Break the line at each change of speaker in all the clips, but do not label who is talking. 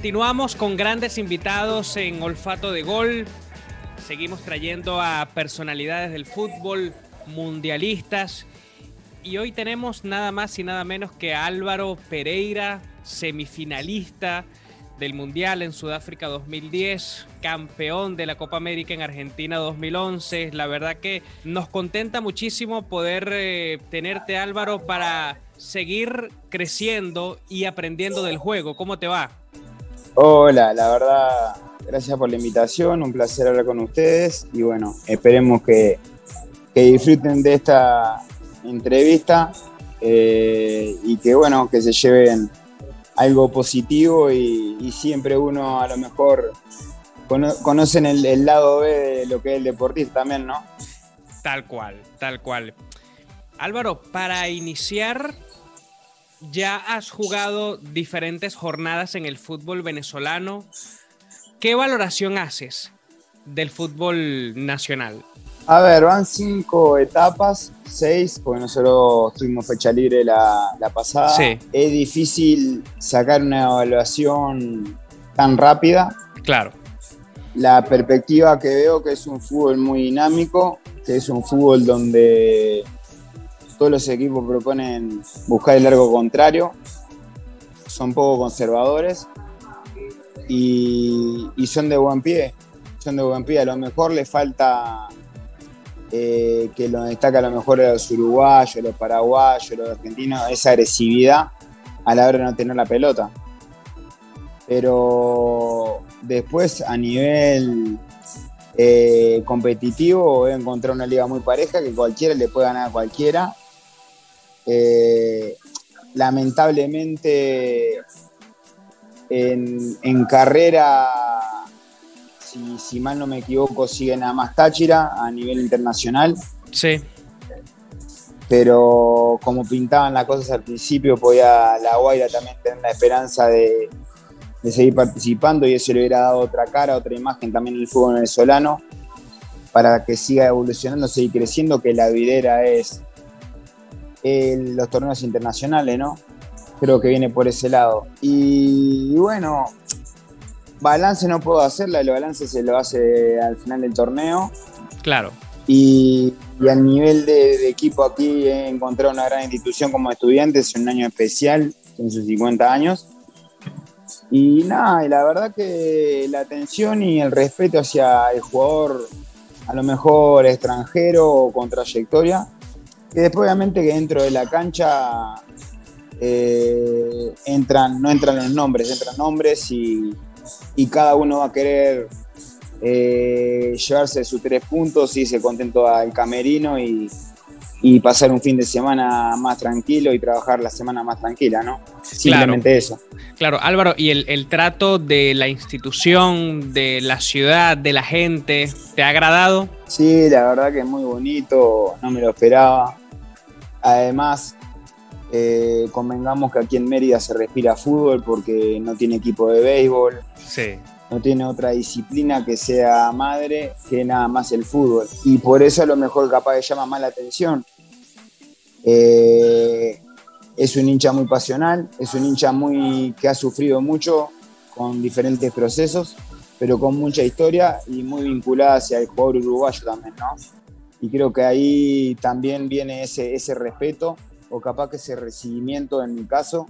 Continuamos con grandes invitados en Olfato de Gol. Seguimos trayendo a personalidades del fútbol, mundialistas. Y hoy tenemos nada más y nada menos que Álvaro Pereira, semifinalista del Mundial en Sudáfrica 2010, campeón de la Copa América en Argentina 2011. La verdad que nos contenta muchísimo poder eh, tenerte Álvaro para seguir creciendo y aprendiendo del juego. ¿Cómo te va?
Hola, la verdad, gracias por la invitación, un placer hablar con ustedes y bueno, esperemos que, disfruten de esta entrevista eh, y que bueno, que se lleven algo positivo y, siempre uno a lo mejor conocen el, el, lado B de lo que es el deportista también, ¿no?
Tal cual, tal cual. Álvaro, para iniciar, ya has jugado diferentes jornadas en el fútbol venezolano. ¿Qué valoración haces del fútbol nacional?
A ver, van cinco etapas, seis, porque nosotros tuvimos fecha libre la, pasada. Sí. Es difícil sacar una evaluación tan rápida.
Claro.
La perspectiva que veo que es un fútbol muy dinámico, que es un fútbol donde todos los equipos proponen buscar el largo contrario, son poco conservadores y, son de buen pie. Son de buen pie. A lo mejor le falta eh, que lo destaca a lo mejor los uruguayos, los paraguayos, los argentinos, esa agresividad a la hora de no tener la pelota. Pero después a nivel eh, competitivo voy a encontrar una liga muy pareja que cualquiera le puede ganar a cualquiera eh, lamentablemente en, carrera, si, mal no me equivoco, sigue nada más Táchira a nivel internacional.
Sí.
Pero como pintaban las cosas al principio, podía la Guaira también tener la esperanza de, de seguir participando y eso le hubiera dado otra cara, otra imagen también el fútbol venezolano para que siga evolucionando, seguir creciendo, que la videra es los torneos internacionales, ¿no? Creo que viene por ese lado. Y, bueno, balance no puedo hacerla, el balance se lo hace al final del torneo.
Claro.
Y, y al nivel de, equipo aquí he encontrado una gran institución como estudiantes, un año especial en sus 50 años. Y nada, y la verdad que la atención y el respeto hacia el jugador, a lo mejor extranjero o con trayectoria, y después obviamente que dentro de la cancha eh, entran, no entran los nombres, entran nombres y, cada uno va a querer eh, llevarse sus tres puntos y se contento al camerino y, pasar un fin de semana más tranquilo y trabajar la semana más tranquila, ¿no? Simplemente eso.
Claro, Álvaro, ¿y el, el, trato de la institución, de la ciudad, de la gente, te ha agradado?
Sí, la verdad que es muy bonito, no me lo esperaba. Además, eh, convengamos que aquí en Mérida se respira fútbol porque no tiene equipo de béisbol. No tiene otra disciplina que sea madre que nada más el fútbol. Y por eso a lo mejor capaz que llama más la atención. Eh, es un hincha muy pasional, es un hincha muy que ha sufrido mucho con diferentes procesos, pero con mucha historia y muy vinculada hacia el jugador uruguayo también, ¿no? Y creo que ahí también viene ese, ese respeto o capaz que ese recibimiento en mi caso,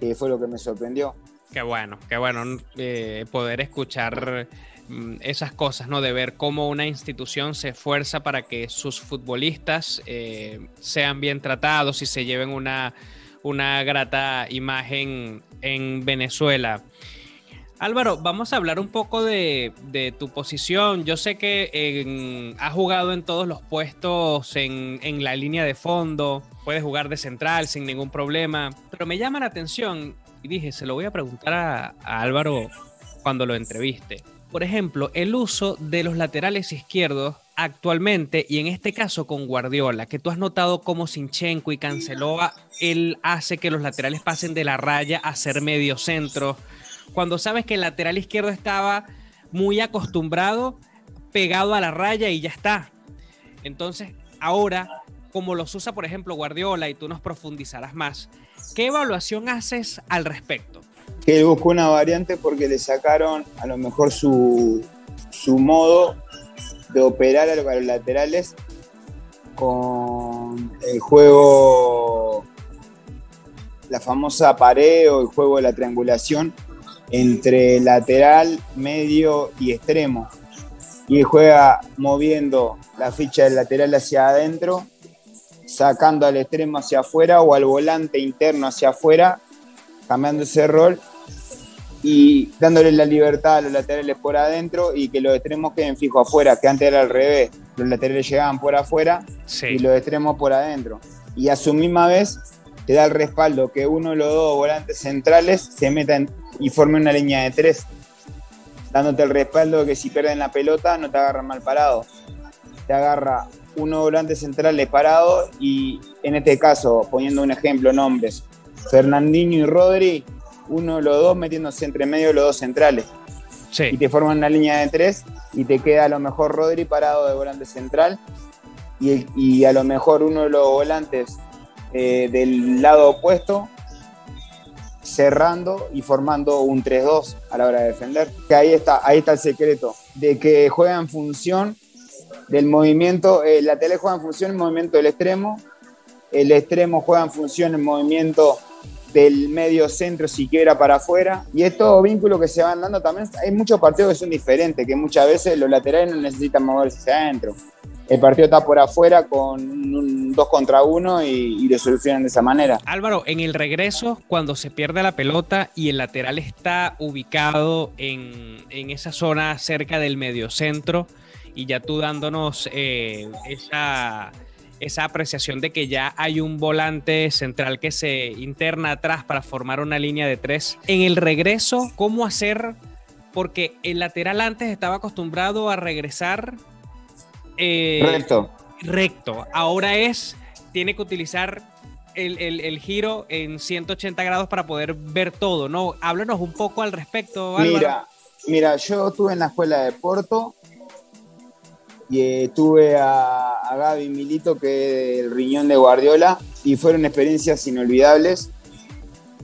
que fue lo que me sorprendió.
Qué bueno, qué bueno eh, poder escuchar mm, esas cosas, ¿no? De ver cómo una institución se esfuerza para que sus futbolistas eh, sean bien tratados y se lleven una, una grata imagen en Venezuela. Álvaro, vamos a hablar un poco de, tu posición. Yo sé que has jugado en todos los puestos en, la línea de fondo, puedes jugar de central sin ningún problema, pero me llama la atención y dije, se lo voy a preguntar a, Álvaro cuando lo entreviste. Por ejemplo, el uso de los laterales izquierdos actualmente, y en este caso con Guardiola, que tú has notado como Sinchenko y Canceloa, él hace que los laterales pasen de la raya a ser medio centro cuando sabes que el lateral izquierdo estaba muy acostumbrado, pegado a la raya y ya está. Entonces, ahora, como los usa, por ejemplo, Guardiola, y tú nos profundizarás más, ¿qué evaluación haces al respecto?
que buscó una variante porque le sacaron a lo mejor su, su modo de operar a los laterales con el juego, la famosa pared o el juego de la triangulación entre lateral, medio y extremo. Y juega moviendo la ficha del lateral hacia adentro, sacando al extremo hacia afuera o al volante interno hacia afuera, cambiando ese rol y dándole la libertad a los laterales por adentro y que los extremos queden fijos afuera, que antes era al revés. Los laterales llegaban por afuera y los extremos por adentro. Y a su misma vez te da el respaldo que uno de los dos volantes centrales se metan y formen una línea de tres, dándote el respaldo de que si pierden la pelota no te agarran mal parado. Te agarra uno volante centrales parado y en este caso, poniendo un ejemplo, nombres, Fernandinho y Rodri uno de los dos metiéndose entre medio de los dos centrales. Y te forman una línea de tres y te queda a lo mejor Rodri parado de volante central y, a lo mejor uno de los volantes eh, del lado opuesto cerrando y formando un 3-2 a la hora de defender. Que ahí está, ahí está el secreto, de que juega en función del movimiento, el lateral juega en función del movimiento del extremo, el extremo juega en función del movimiento del medio centro siquiera para afuera. Y estos vínculos que se van dando también, hay muchos partidos que son diferentes, que muchas veces los laterales no necesitan moverse hacia adentro. El partido está por afuera con un 2 contra uno y, lo solucionan de esa manera.
Álvaro, en el regreso, cuando se pierde la pelota y el lateral está ubicado en, esa zona cerca del medio centro y ya tú dándonos eh, esa esa apreciación de que ya hay un volante central que se interna atrás para formar una línea de tres. En el regreso, ¿cómo hacer? Porque el lateral antes estaba acostumbrado a regresar
eh, recto.
Recto. Ahora es, tiene que utilizar el, giro en 180 grados para poder ver todo, ¿no? Háblanos un poco al respecto.
Mira, mira, yo estuve en la escuela de Porto y eh, tuve a, a Gaby Milito, que es el riñón de Guardiola, y fueron experiencias inolvidables.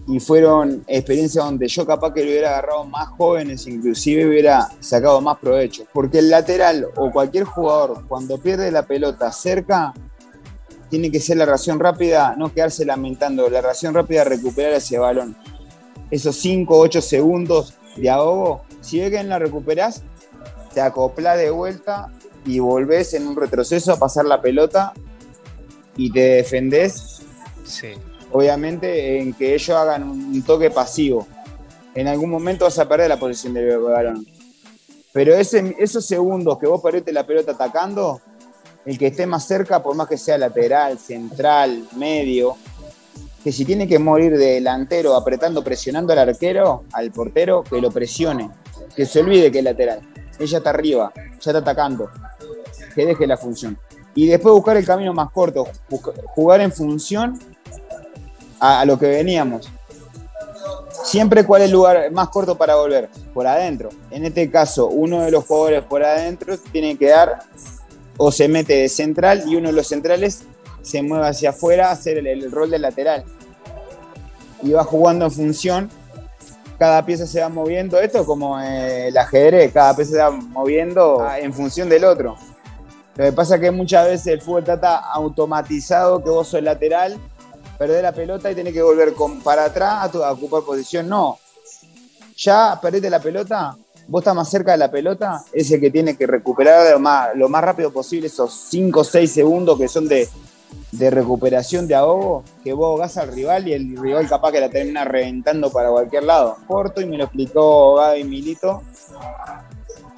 Y fueron experiencias donde yo capaz que lo hubiera agarrado más jóvenes, inclusive hubiera sacado más provecho. Porque el lateral o cualquier jugador, cuando pierde la pelota cerca, tiene que ser la reacción rápida, no quedarse lamentando, la reacción rápida recuperar ese balón. Esos 5 o 8 segundos de ahogo, si ves que la recuperas, te acoplas de vuelta y volvés en un retroceso a pasar la pelota y te defendés. Obviamente en que ellos hagan un toque pasivo. En algún momento vas a perder la posición del balón. Pero esos segundos que vos perdiste la pelota atacando, el que esté más cerca, por más que sea lateral, central, medio, que si tiene que morir de delantero apretando, presionando al arquero, al portero, que lo presione. Que se olvide que es lateral. Ella está arriba, ya está atacando que deje la función. Y después buscar el camino más corto, jugar en función a, lo que veníamos. Siempre cuál es el lugar más corto para volver, por adentro. En este caso, uno de los jugadores por adentro tiene que dar o se mete de central y uno de los centrales se mueve hacia afuera a hacer el, rol de lateral. Y va jugando en función, cada pieza se va moviendo, esto como el ajedrez, cada pieza se va moviendo en función del otro. Lo que pasa es que muchas veces el fútbol trata automatizado que vos sos lateral, perdés la pelota y tenés que volver para atrás a, ocupar posición. No. Ya perdiste la pelota, vos estás más cerca de la pelota, es el que tiene que recuperar lo más, lo más rápido posible esos 5 o 6 segundos que son de, recuperación de ahogo, que vos ahogás al rival y el rival capaz que la termina reventando para cualquier lado. Corto y me lo explicó Gaby Milito,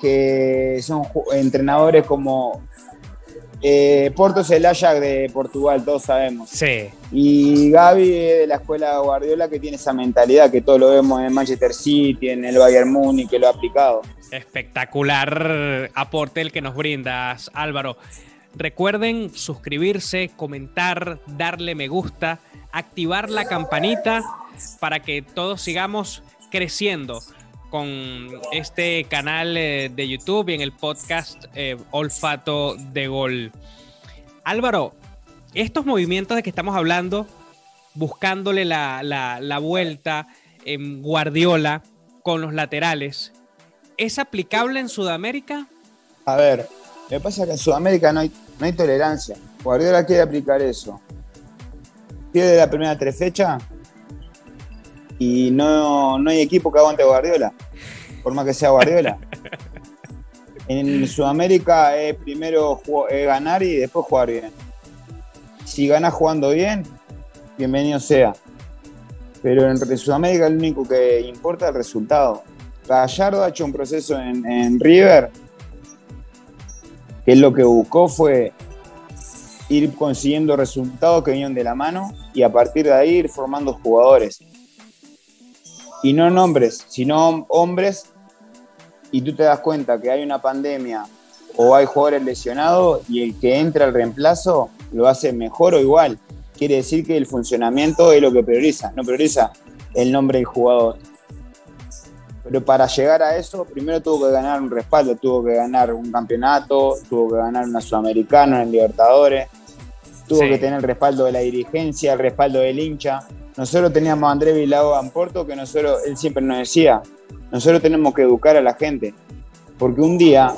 que son entrenadores como eh, Porto es el Ajax de Portugal, todos sabemos.
Sí.
Y Gaby es de la escuela Guardiola que tiene esa mentalidad que todos lo vemos en Manchester City, en el Bayern Múnich, que lo ha aplicado.
Espectacular aporte el que nos brindas, Álvaro. Recuerden suscribirse, comentar, darle me gusta, activar la campanita para que todos sigamos creciendo con este canal eh, de YouTube y en el podcast eh, Olfato de Gol. Álvaro, estos movimientos de que estamos hablando, buscándole la, vuelta, en Guardiola con los laterales, ¿es aplicable en Sudamérica?
A ver, lo que pasa que en Sudamérica no hay, no hay tolerancia. Guardiola quiere aplicar eso. Pierde la primera tres fechas y no, no hay equipo que aguante Guardiola, por más que sea Guardiola. En Sudamérica es primero ganar y después jugar bien. Si ganas jugando bien, bienvenido sea. Pero en Sudamérica lo único que importa es el resultado. Gallardo ha hecho un proceso en, en River que lo que buscó fue ir consiguiendo resultados que venían de la mano y a partir de ahí ir formando jugadores. Y no nombres, sino hombres y tú te das cuenta que hay una pandemia o hay jugadores lesionados y el que entra al reemplazo lo hace mejor o igual. Quiere decir que el funcionamiento es lo que prioriza, no prioriza el nombre del jugador. Pero para llegar a eso, primero tuvo que ganar un respaldo, tuvo que ganar un campeonato, tuvo que ganar una Sudamericana en Libertadores, tuvo que tener el respaldo de la dirigencia, el respaldo del hincha. Nosotros teníamos a André Vilao en Porto, que nosotros, él siempre nos decía, nosotros tenemos que educar a la gente, porque un día,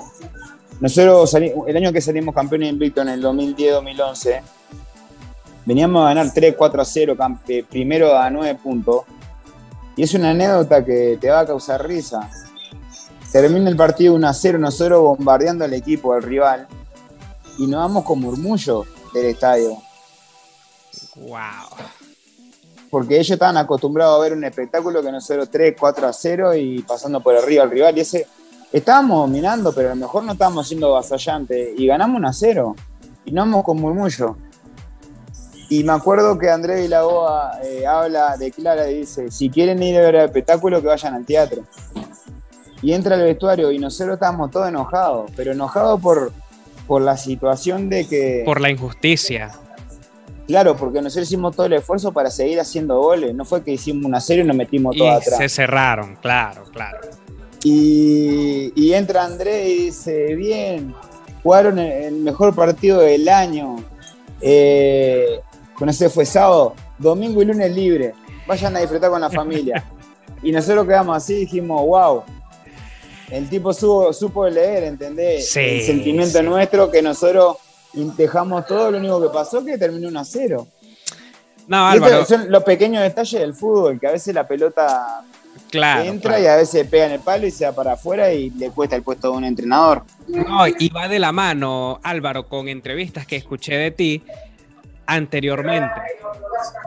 nosotros el año que salimos campeones invicto en el 2010-2011, veníamos a ganar 3, 4 a 0, primero a 9 puntos, y es una anécdota que te va a causar risa. Termina el partido 1 a 0, nosotros bombardeando al equipo, al rival, y nos vamos con murmullo del estadio.
¡Wow!
Porque ellos estaban acostumbrados a ver un espectáculo que nosotros 3, 4 a 0 y pasando por arriba al rival. Y ese, estábamos dominando, pero a lo mejor no estábamos siendo vasallantes. Y ganamos 1 a 0. Y no vamos con murmullo. Y me acuerdo que André Vilagoa eh, habla, declara y dice: si quieren ir a ver el espectáculo, que vayan al teatro. Y entra al vestuario y nosotros estábamos todos enojados, pero enojados por, por la situación de que.
Por la injusticia.
Claro, porque nosotros hicimos todo el esfuerzo para seguir haciendo goles. No fue que hicimos una serie y nos metimos todo atrás.
Se cerraron, claro, claro.
Y, entra André y dice, bien, jugaron el mejor partido del año. Eh, con ese fue sábado, domingo y lunes libre. Vayan a disfrutar con la familia. y nosotros quedamos así y dijimos, wow. El tipo supo, leer, ¿entendés? el sentimiento nuestro que nosotros y dejamos todo, lo único que pasó es que terminó 1 a 0. No, Álvaro. Son los pequeños detalles del fútbol, que a veces la pelota entra y a veces pega en el palo y se va para afuera y le cuesta el puesto de un entrenador.
No, y va de la mano, Álvaro, con entrevistas que escuché de ti anteriormente.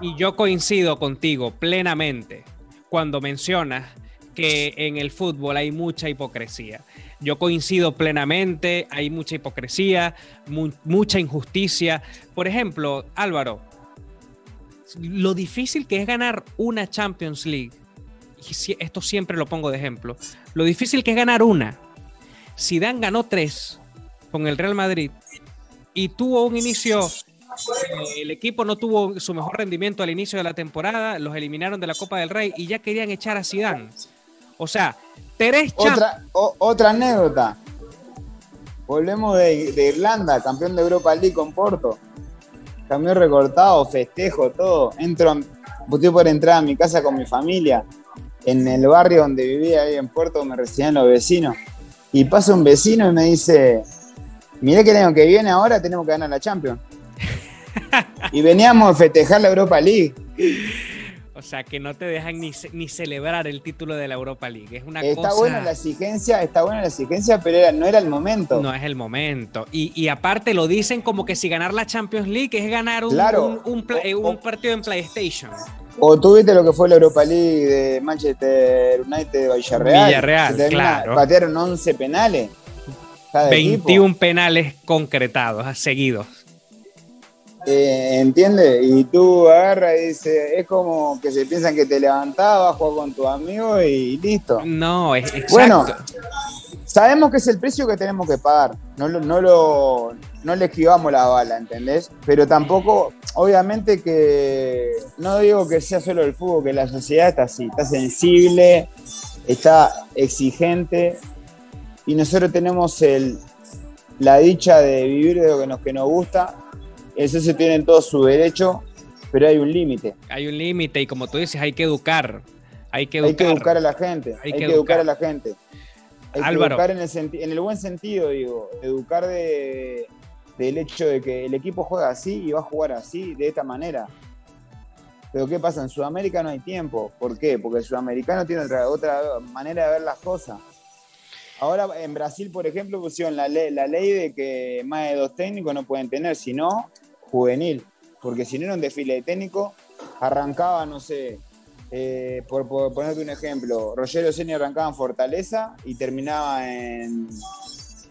Y yo coincido contigo plenamente cuando mencionas que en el fútbol hay mucha hipocresía. Yo coincido plenamente, hay mucha hipocresía, mucha injusticia. Por ejemplo, Álvaro, lo difícil que es ganar una Champions League, y esto siempre lo pongo de ejemplo, lo difícil que es ganar una. Zidane ganó tres con el Real Madrid y tuvo un inicio eh, el equipo no tuvo su mejor rendimiento al inicio de la temporada, los eliminaron de la Copa del Rey y ya querían echar a Zidane. O sea, tres
otra, otra anécdota. Volvemos de, Irlanda, campeón de Europa League con Porto. Cambio recortado, festejo, todo. Entro, estoy por entrar a mi casa con mi familia. En el barrio donde vivía ahí en Puerto me recibían los vecinos. Y pasa un vecino y me dice, mirá que el año que viene ahora tenemos que ganar la Champions. y veníamos a festejar la Europa League.
O sea, que no te dejan ni, ni celebrar el título de la Europa League. Es una
está buena la exigencia, está buena la exigencia, pero no era el momento.
No es el momento. Y, aparte lo dicen como que si ganar la Champions League es ganar un, un, partido en PlayStation.
O tú viste lo que fue la Europa League de Manchester United de Villarreal.
Villarreal, claro.
Patearon 11 penales.
21 penales concretados, seguidos.
Eh, ¿Entiendes? Y tú agarras y dices, es como que se piensan que te levantabas, juegas con tu amigo y listo.
No, es exacto.
Bueno, sabemos que es el precio que tenemos que pagar. No, no, lo, no le esquivamos la bala, ¿entendés? Pero tampoco, obviamente que no digo que sea solo el fútbol, que la sociedad está así, está sensible, está exigente y nosotros tenemos el, la dicha de vivir de lo que nos, que nos gusta eso se tiene todo su derecho, pero hay un límite.
Hay un límite y como tú dices, hay que educar. Hay que educar,
a la gente. Hay, que, educar. a la gente. Hay que educar en el, en el buen sentido, digo. Educar de, del hecho de que el equipo juega así y va a jugar así, de esta manera. Pero ¿qué pasa? En Sudamérica no hay tiempo. ¿Por qué? Porque el sudamericano tiene otra, otra manera de ver las cosas. Ahora en Brasil, por ejemplo, pusieron la ley, la ley de que más de dos técnicos no pueden tener, sino juvenil. Porque si no era un desfile de técnico, arrancaba, no sé, eh, por, ponerte un ejemplo, Rogelio Seni arrancaba en Fortaleza y terminaba en,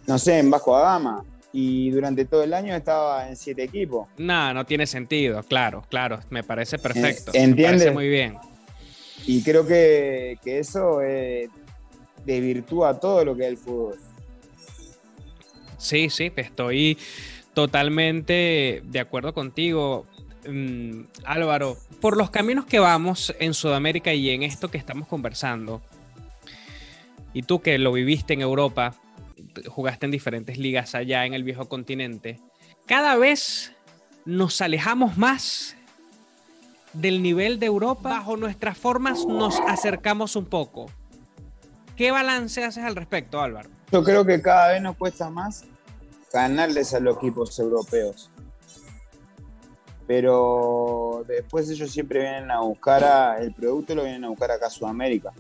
no sé, en Bajo Gama y durante todo el año estaba en siete equipos.
No, no tiene sentido, claro, claro, me parece perfecto. ¿Entiendes? Me parece muy bien.
Y creo que, eso eh, desvirtúa todo lo que es el fútbol.
Sí, sí, estoy totalmente de acuerdo contigo. Mm, Álvaro, por los caminos que vamos en Sudamérica y en esto que estamos conversando, y tú que lo viviste en Europa, jugaste en diferentes ligas allá en el viejo continente, cada vez nos alejamos más del nivel de Europa. Bajo nuestras formas nos acercamos un poco. ¿Qué balance haces al respecto, Álvaro?
Yo creo que cada vez nos cuesta más ganarles a los equipos europeos. Pero después ellos siempre vienen a buscar el producto, lo vienen a buscar acá a Sudamérica.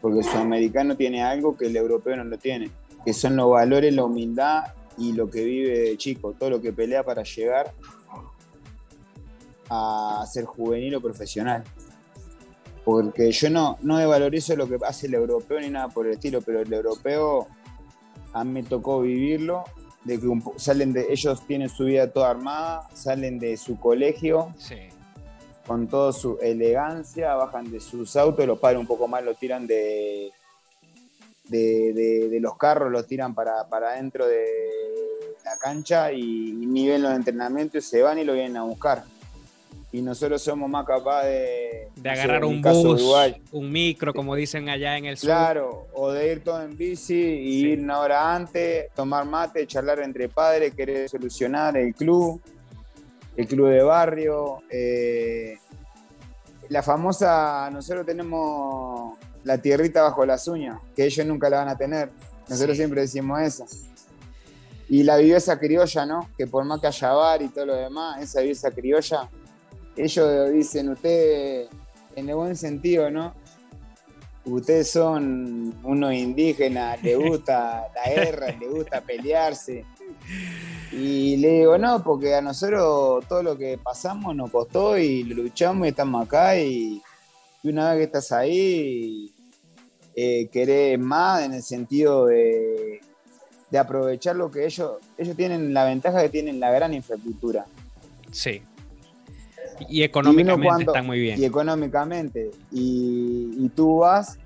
Porque el sudamericano tiene algo que el europeo no lo tiene que son los valores, la humildad y lo que vive de chico, todo lo que pelea para llegar a ser juvenil o profesional. Porque yo no, no devalorizo lo que hace el europeo ni nada por el estilo, pero el europeo a mí me tocó vivirlo, de que salen de, ellos tienen su vida toda armada, salen de su colegio, con toda su elegancia, bajan de sus autos, los padres un poco más lo tiran de, de, los carros los tiran para, para dentro de la cancha y, ni ven los entrenamientos y se van y lo vienen a buscar. Y nosotros somos más capaces de,
de agarrar un bus, un micro, como dicen allá en el
sur. Claro, o de ir todo en bici y ir una hora antes, tomar mate, charlar entre padres, querer solucionar el club, el club de barrio. Eh, la famosa, nosotros tenemos la tierrita bajo las uñas, que ellos nunca la van a tener. Nosotros siempre decimos eso. Y la viveza criolla, ¿no? Que por más que haya bar y todo lo demás, esa viveza criolla, ellos dicen, ustedes, en el buen sentido, ¿no? Ustedes son unos indígenas, les gusta la guerra, les gusta pelearse. Y le digo, no, porque a nosotros todo lo que pasamos nos costó y luchamos y estamos acá y, una vez que estás ahí, eh, querés más en el sentido de, aprovechar lo que ellos, ellos tienen, la ventaja que tienen la gran infraestructura.
Sí. Y económicamente están muy bien.
Y económicamente. Y, tú vas,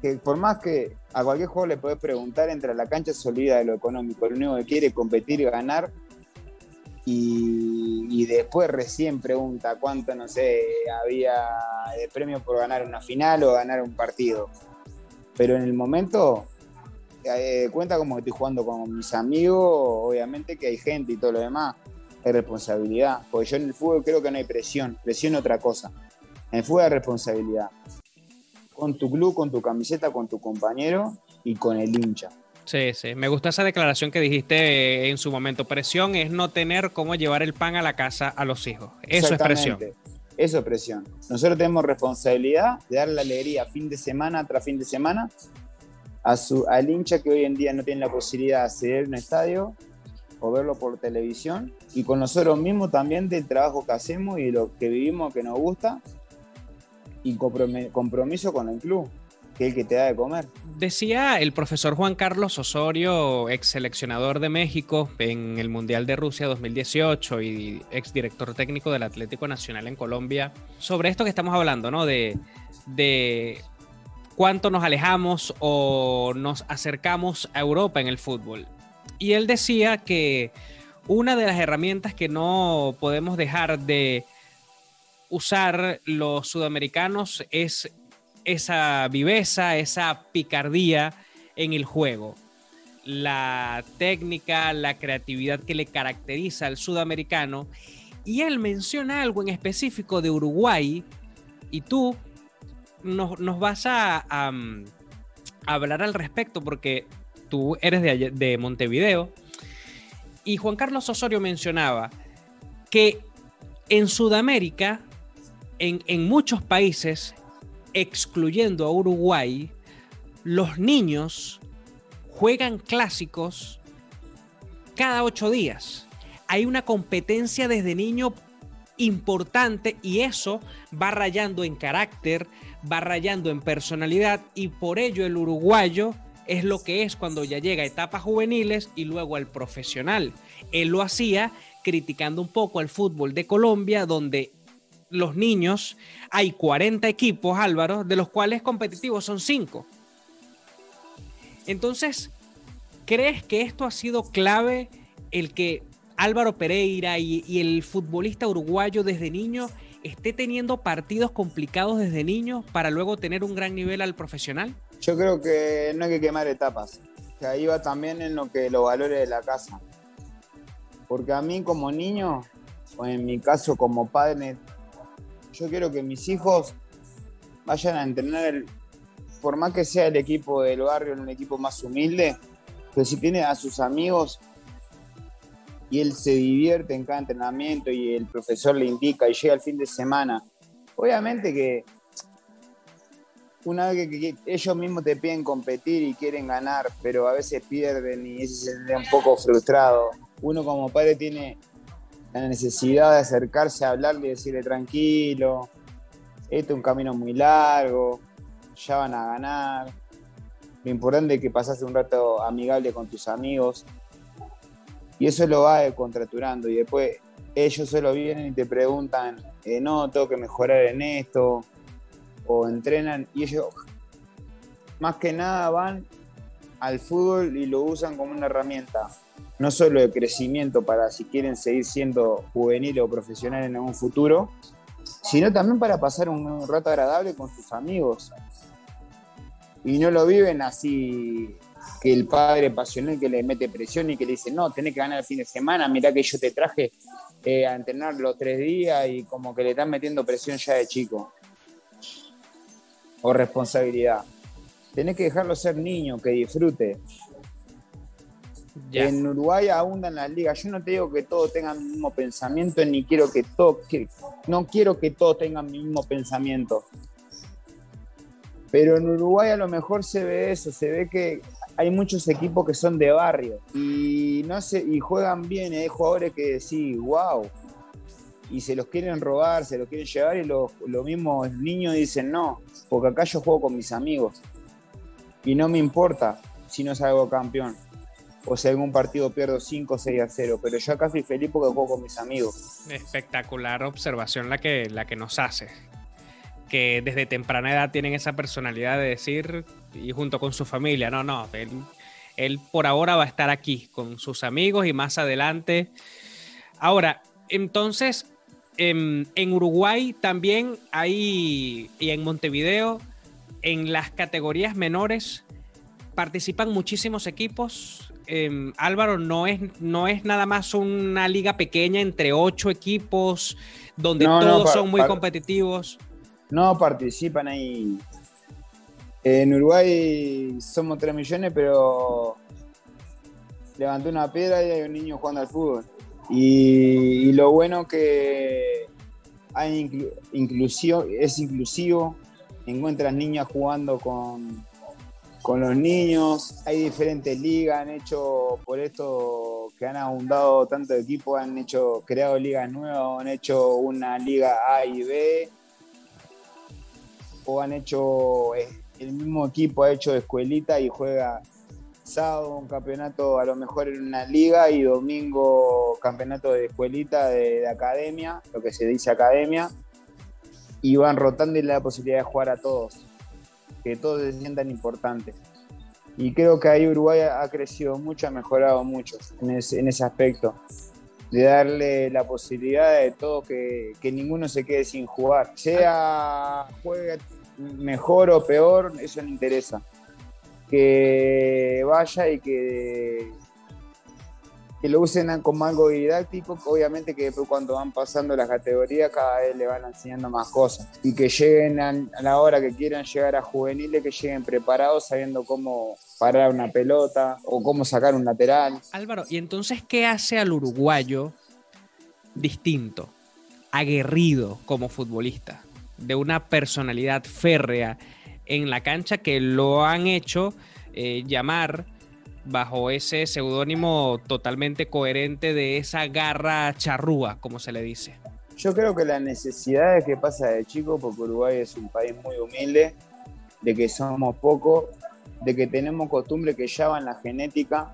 que por más que a cualquier juego le puedes preguntar, entre la cancha se olvida de lo económico. Lo único que quiere es competir y ganar. Y, y, después recién pregunta cuánto, no sé, había de premio por ganar una final o ganar un partido. Pero en el momento eh, cuenta como que estoy jugando con mis amigos, obviamente que hay gente y todo lo demás, hay responsabilidad. Porque yo en el fútbol creo que no hay presión, presión es otra cosa. En el fútbol hay responsabilidad. Con tu club, con tu camiseta, con tu compañero y con el hincha.
Sí, sí. Me gusta esa declaración que dijiste en su momento. Presión es no tener cómo llevar el pan a la casa a los hijos. Eso es presión.
Eso es presión. Nosotros tenemos responsabilidad de dar la alegría fin de semana tras fin de semana a su, al hincha que hoy en día no tiene la posibilidad de acceder a un estadio o verlo por televisión y con nosotros mismos también del trabajo que hacemos y lo que vivimos que nos gusta y compromiso con el club que el que te da de comer.
Decía el profesor Juan Carlos Osorio, ex seleccionador de México en el Mundial de Rusia 2018 y ex director técnico del Atlético Nacional en Colombia, sobre esto que estamos hablando, ¿no? De, de cuánto nos alejamos o nos acercamos a Europa en el fútbol. Y él decía que una de las herramientas que no podemos dejar de usar los sudamericanos es esa viveza, esa picardía en el juego. La técnica, la creatividad que le caracteriza al sudamericano. Y él menciona algo en específico de Uruguay. Y tú, nos, vas a, hablar al respecto porque tú eres de, de Montevideo y Juan Carlos Osorio mencionaba que en Sudamérica, en, en muchos países, excluyendo a Uruguay, los niños juegan clásicos cada ocho días. Hay una competencia desde niño importante y eso va rayando en carácter, va rayando en personalidad y por ello el uruguayo es lo que es cuando ya llega a etapas juveniles y luego al profesional. Él lo hacía criticando un poco al fútbol de Colombia, donde los niños hay 40 equipos, Álvaro, de los cuales competitivos son 5. Entonces, ¿crees que esto ha sido clave el que Álvaro Pereira y, y el futbolista uruguayo desde niño esté teniendo partidos complicados desde niño para luego tener un gran nivel al profesional?
Yo creo que no hay que quemar etapas. Que ahí va también en lo que los valores de la casa. Porque a mí como niño, o en mi caso como padre, yo quiero que mis hijos vayan a entrenar, el, por más que sea el equipo del barrio, un equipo más humilde, pero si tiene a sus amigos y él se divierte en cada entrenamiento y el profesor le indica y llega el fin de semana, obviamente que una vez que, ellos mismos te piden competir y quieren ganar, pero a veces pierden y se siente un poco frustrado. Uno como padre tiene la necesidad de acercarse a hablarle y decirle tranquilo, este es un camino muy largo, ya van a ganar. Lo importante es que pasaste un rato amigable con tus amigos y eso lo va contraturando y después ellos solo vienen y te preguntan, eh, no, tengo que mejorar en esto, o entrenan y ellos más que nada van al fútbol y lo usan como una herramienta, no solo de crecimiento para si quieren seguir siendo juvenil o profesional en algún futuro, sino también para pasar un, rato agradable con sus amigos. Y no lo viven así que el padre pasional que le mete presión y que le dice, no, tenés que ganar el fin de semana, mirá que yo te traje eh, a entrenar los tres días y como que le están metiendo presión ya de chico o responsabilidad. Tenés que dejarlo ser niño, que disfrute. En Uruguay abundan las ligas. Yo no te digo que todos tengan el mismo pensamiento, ni quiero que todos, no quiero que todos tengan el mismo pensamiento. Pero en Uruguay a lo mejor se ve eso, se ve que hay muchos equipos que son de barrio y no sé, y juegan bien, hay jugadores que decís, wow, y se los quieren robar, se los quieren llevar y los, mismos niños dicen no, porque acá yo juego con mis amigos y no me importa si no salgo campeón o si algún partido pierdo 5 o 6 a 0, pero yo acá soy feliz porque juego con mis amigos.
Espectacular observación la que, la que nos hace. Que desde temprana edad tienen esa personalidad de decir, y junto con su familia, no, no, él, él por ahora va a estar aquí con sus amigos y más adelante. Ahora, entonces, en, Uruguay también hay, y en Montevideo, en las categorías menores, participan muchísimos equipos. Em, Álvaro, no es, no es nada más una liga pequeña entre ocho equipos donde todos son muy competitivos.
No participan ahí. En Uruguay somos tres millones, pero levanté una piedra y hay un niño jugando al fútbol. Y, lo bueno que hay inclusión, es inclusivo, encuentras niñas jugando con, con los niños, hay diferentes ligas, han hecho, por esto que han abundado tanto equipos, han hecho, creado ligas nuevas, han hecho una liga A y B, o han hecho, eh, el mismo equipo ha hecho escuelita y juega un campeonato a lo mejor en una liga y domingo campeonato de escuelita de, academia, lo que se dice academia, y van rotando y le posibilidad de jugar a todos, que todos se sientan importantes. Y creo que ahí Uruguay ha crecido mucho, ha mejorado mucho en ese, aspecto, de darle la posibilidad de todo que, que ninguno se quede sin jugar, sea juegue mejor o peor, eso no interesa que vaya y que, que lo usen como algo didáctico, obviamente que después cuando van pasando las categorías cada vez le van enseñando más cosas y que lleguen a, la hora que quieran llegar a juveniles, que lleguen preparados sabiendo cómo parar una pelota o cómo sacar un lateral.
Álvaro, ¿y entonces qué hace al uruguayo distinto, aguerrido como futbolista, de una personalidad férrea en la cancha que lo han hecho eh, llamar bajo ese seudónimo totalmente coherente de esa garra charrúa, como se le dice?
Yo creo que la necesidad es que pasa de chico, porque Uruguay es un país muy humilde, de que somos pocos, de que tenemos costumbre que ya va en la genética,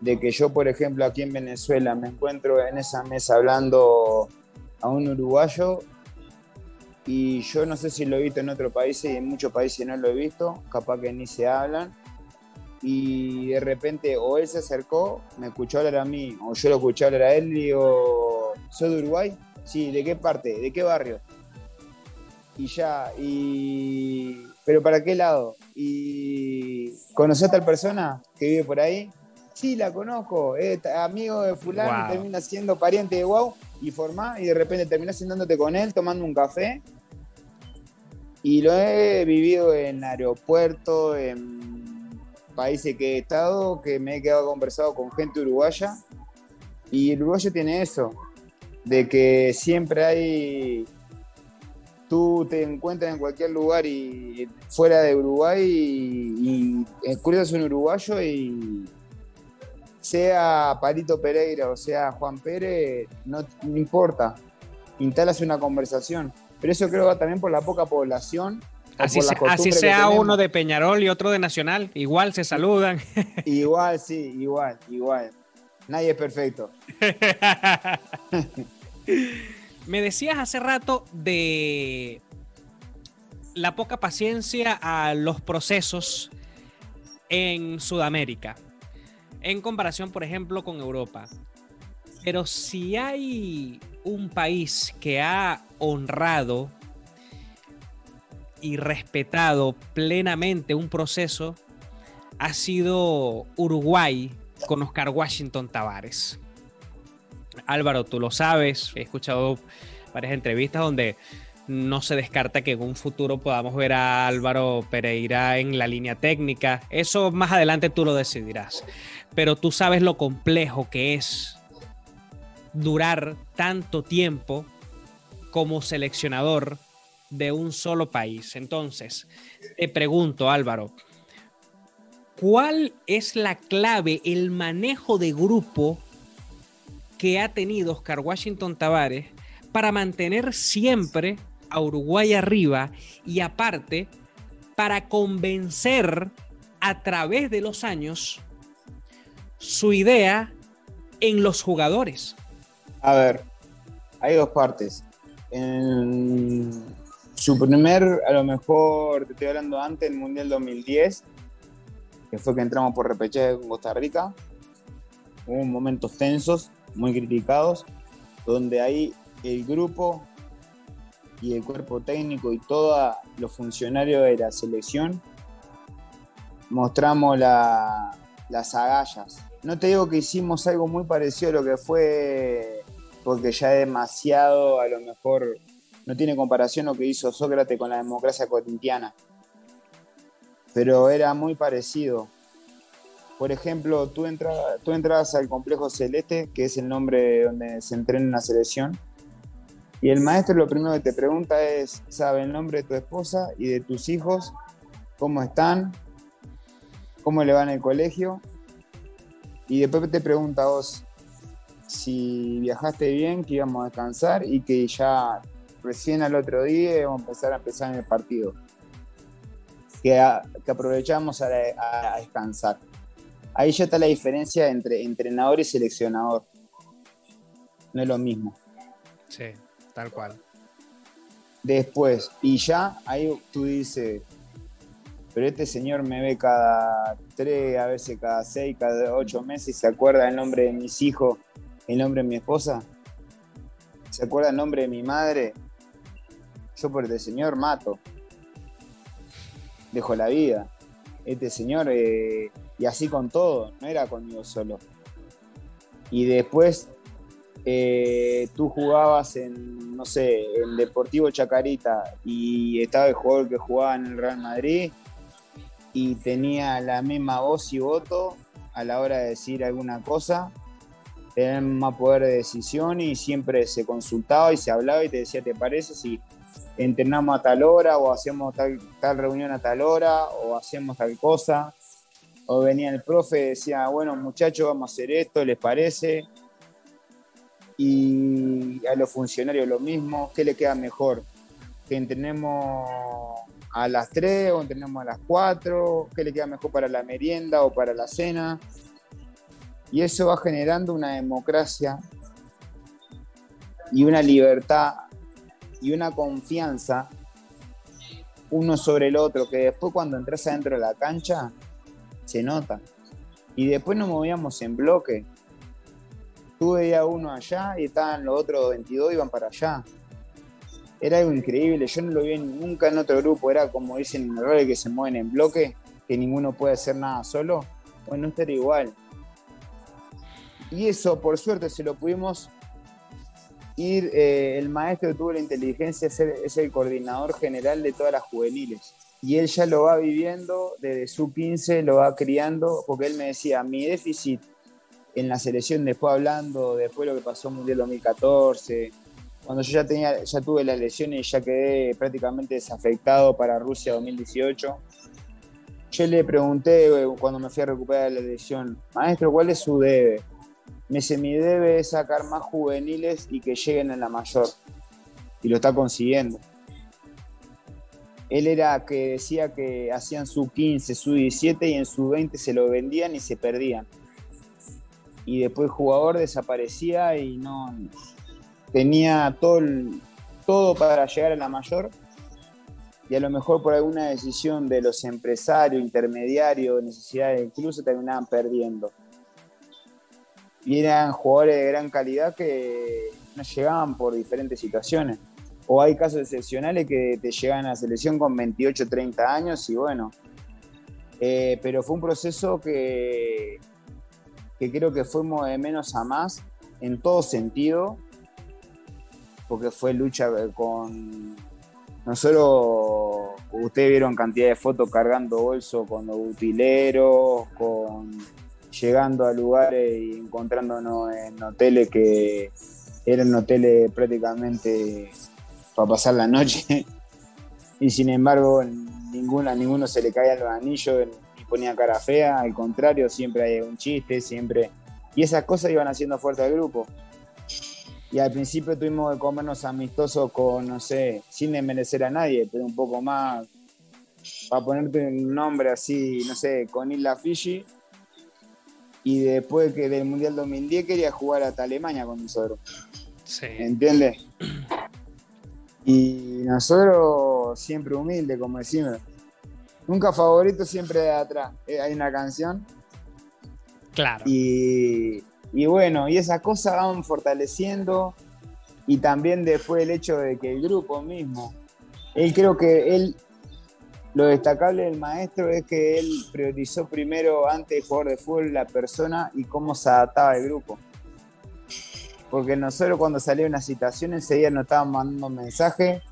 de que yo, por ejemplo, aquí en Venezuela me encuentro en esa mesa hablando a un uruguayo y yo no sé si lo he visto en otros países y en muchos países no lo he visto, capaz que ni se hablan y de repente o él se acercó, me escuchó hablar a mí, o yo lo escuché hablar a él y digo, ¿soy de Uruguay? Sí, ¿de qué parte? ¿De qué barrio? Y ya, y... ¿Pero para qué lado? ¿Y conoció a tal persona que vive por ahí? Sí, la conozco, es amigo de fulano, termina siendo pariente de Wow y formá y de repente terminas sentándote con él, tomando un café. Y lo he vivido en aeropuerto, en países que he estado, que me he quedado conversado con gente uruguaya. Y el uruguayo tiene eso, de que siempre hay. Tú te encuentras en cualquier lugar y fuera de Uruguay y, y un uruguayo y sea Palito Pereira o sea Juan Pérez, no, no importa, instalas una conversación. Pero eso creo que va también por la poca población
Así, sea uno de Peñarol y otro de Nacional, igual se saludan.
Igual, sí, igual, igual. Nadie es perfecto.
Me decías hace rato de la poca paciencia a los procesos en Sudamérica, en comparación, por ejemplo, con Europa. Pero si hay un país que ha honrado y respetado plenamente un proceso ha sido Uruguay con Oscar Washington Tavares. Álvaro, tú lo sabes, he escuchado varias entrevistas donde no se descarta que en un futuro podamos ver a Álvaro Pereira en la línea técnica. Eso más adelante tú lo decidirás. Pero tú sabes lo complejo que es durar tanto tiempo como seleccionador de un solo país. Entonces, te pregunto, Álvaro, ¿cuál es la clave, el manejo de grupo que ha tenido Oscar Washington Tavares para mantener siempre a Uruguay arriba y aparte para convencer a través de los años su idea en los jugadores?
A ver, hay dos partes. En, su primer, a lo mejor, te estoy hablando antes, el Mundial 2010, que fue que entramos por repechaje con Costa Rica. Hubo momentos tensos, muy criticados, donde ahí el grupo y el cuerpo técnico y todos los funcionarios de la selección mostramos las agallas. No te digo que hicimos algo muy parecido a lo que fue, porque ya es demasiado, a lo mejor no tiene comparación lo que hizo Sócrates con la democracia cotidiana, pero era muy parecido. Por ejemplo, tú, tú entras al complejo celeste, que es el nombre donde se entrena una selección, y el maestro lo primero que te pregunta es, ¿sabe el nombre de tu esposa y de tus hijos? ¿Cómo están? ¿Cómo le van el colegio? Y después te pregunta a vos si viajaste bien, que íbamos a descansar y que ya recién al otro día vamos a empezar a empezar en el partido. Que, aprovechamos a, descansar. Ahí ya está la diferencia entre entrenador y seleccionador. No es lo mismo.
Sí, tal cual.
Después, y ya ahí tú dices, pero este señor me ve cada tres, a veces cada seis, cada ocho meses se acuerda el nombre de mis hijos, el nombre de mi esposa, se acuerda el nombre de mi madre, yo por este señor mato. Dejo la vida. Este señor, eh, y así con todo, no era conmigo solo. y después eh, tú jugabas en, no sé, en Deportivo Chacarita y estaba el jugador que jugaba en el Real Madrid y tenía la misma voz y voto a la hora de decir alguna cosa, tenía más poder de decisión y siempre se consultaba y se hablaba y te decía, ¿te parece si entrenamos a tal hora o hacemos tal, tal reunión a tal hora o hacemos tal cosa? O venía el profe y decía, bueno muchachos, vamos a hacer esto, ¿les parece? Y a los funcionarios lo mismo, ¿qué le queda mejor? ¿Que entrenemos a las 3 o entrenemos a las 4? ¿Qué le queda mejor para la merienda o para la cena? Y eso va generando una democracia y una libertad y una confianza uno sobre el otro, que después cuando entras adentro de la cancha se nota. Y después nos movíamos en bloque Tú veías uno allá y estaban los otros 22 iban para allá. Era algo increíble, yo no lo vi nunca en otro grupo, era como dicen en el rol que se mueven en bloque, que ninguno puede hacer nada solo. Bueno, esto era igual. Y eso, por suerte, se lo pudimos ir. Eh, el maestro tuvo la inteligencia de ser es el coordinador general de todas las juveniles. Y él ya lo va viviendo desde su 15, lo va criando, porque él me decía: mi déficit en la selección después hablando, después lo que pasó en Mundial 2014, cuando yo ya, tenía, ya tuve las lesiones y ya quedé prácticamente desafectado para Rusia 2018, yo le pregunté eh, cuando me fui a recuperar la lesión, maestro, ¿cuál es su debe? Me dice, mi debe es sacar más juveniles y que lleguen a la mayor. Y lo está consiguiendo. Él era que decía que hacían su 15, su 17 y en su 20 se lo vendían y se perdían y después el jugador desaparecía y no tenía todo, todo para llegar a la mayor y a lo mejor por alguna decisión de los empresarios, intermediarios, necesidades del club se terminaban perdiendo. Y eran jugadores de gran calidad que no llegaban por diferentes situaciones. O hay casos excepcionales que te llegan a la selección con 28, 30 años y bueno. Eh, pero fue un proceso que que creo que fuimos de menos a más en todo sentido, porque fue lucha con... No solo ustedes vieron cantidad de fotos cargando bolso con los utileros, con llegando a lugares y encontrándonos en hoteles que eran hoteles prácticamente para pasar la noche. Y sin embargo ninguna, ninguno se le caía los anillos ponía cara fea, al contrario, siempre hay un chiste, siempre... Y esas cosas iban haciendo fuerte al grupo. Y al principio tuvimos que comernos amistosos con, no sé, sin desmerecer a nadie, pero un poco más, para ponerte un nombre así, no sé, con Isla Fiji. Y después que del Mundial 2010 quería jugar hasta Alemania con nosotros. Sí. ¿Entiendes? Y nosotros siempre humildes, como decimos Nunca favorito, siempre de atrás. Eh, hay una canción.
Claro.
Y, bueno, y esas cosas van fortaleciendo. Y también después el hecho de que el grupo mismo, él creo que él, lo destacable del maestro es que él priorizó primero antes de jugar de fútbol la persona y cómo se adaptaba el grupo. Porque nosotros cuando salía una situación enseguida nos estaban mandando mensajes